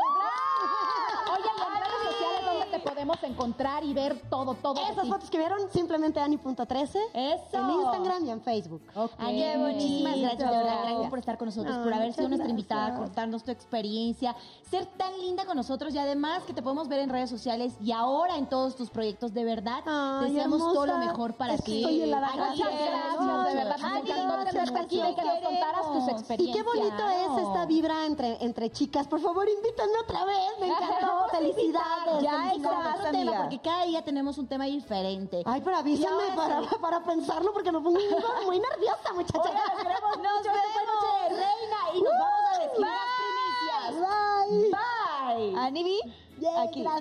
y en redes sociales, ¿dónde te podemos encontrar y ver todo, todo? Esas fotos que vieron, simplemente Ani.13. Eso. En Instagram y en Facebook. Ok. Ani, muchísimas gracias, de verdad, gracias por estar con nosotros, por haber sido nuestra invitada, contarnos tu experiencia, ser tan linda con nosotros y además que te podemos ver en redes sociales y ahora en todos tus proyectos, de verdad, Ay, deseamos todo lo mejor para ti. Muchas gracias, de verdad. Ani, tenerte aquí y que nos contaras tus Y experiencias. qué bonito es esta vibra entre, entre chicas. Por favor, invítenme otra vez. Me encantó. *laughs* Felicidades. Ya, y felicidades. Otro tema, porque cada día tenemos un tema diferente. Ay, pero avísame para, sí. para pensarlo porque me pongo muy, nerviosa, muchacha. Mucho. Esto fue Noche de Reina y nos vamos a decir las primicias. Bye. Bye. Anibi, Bien, aquí. gracias.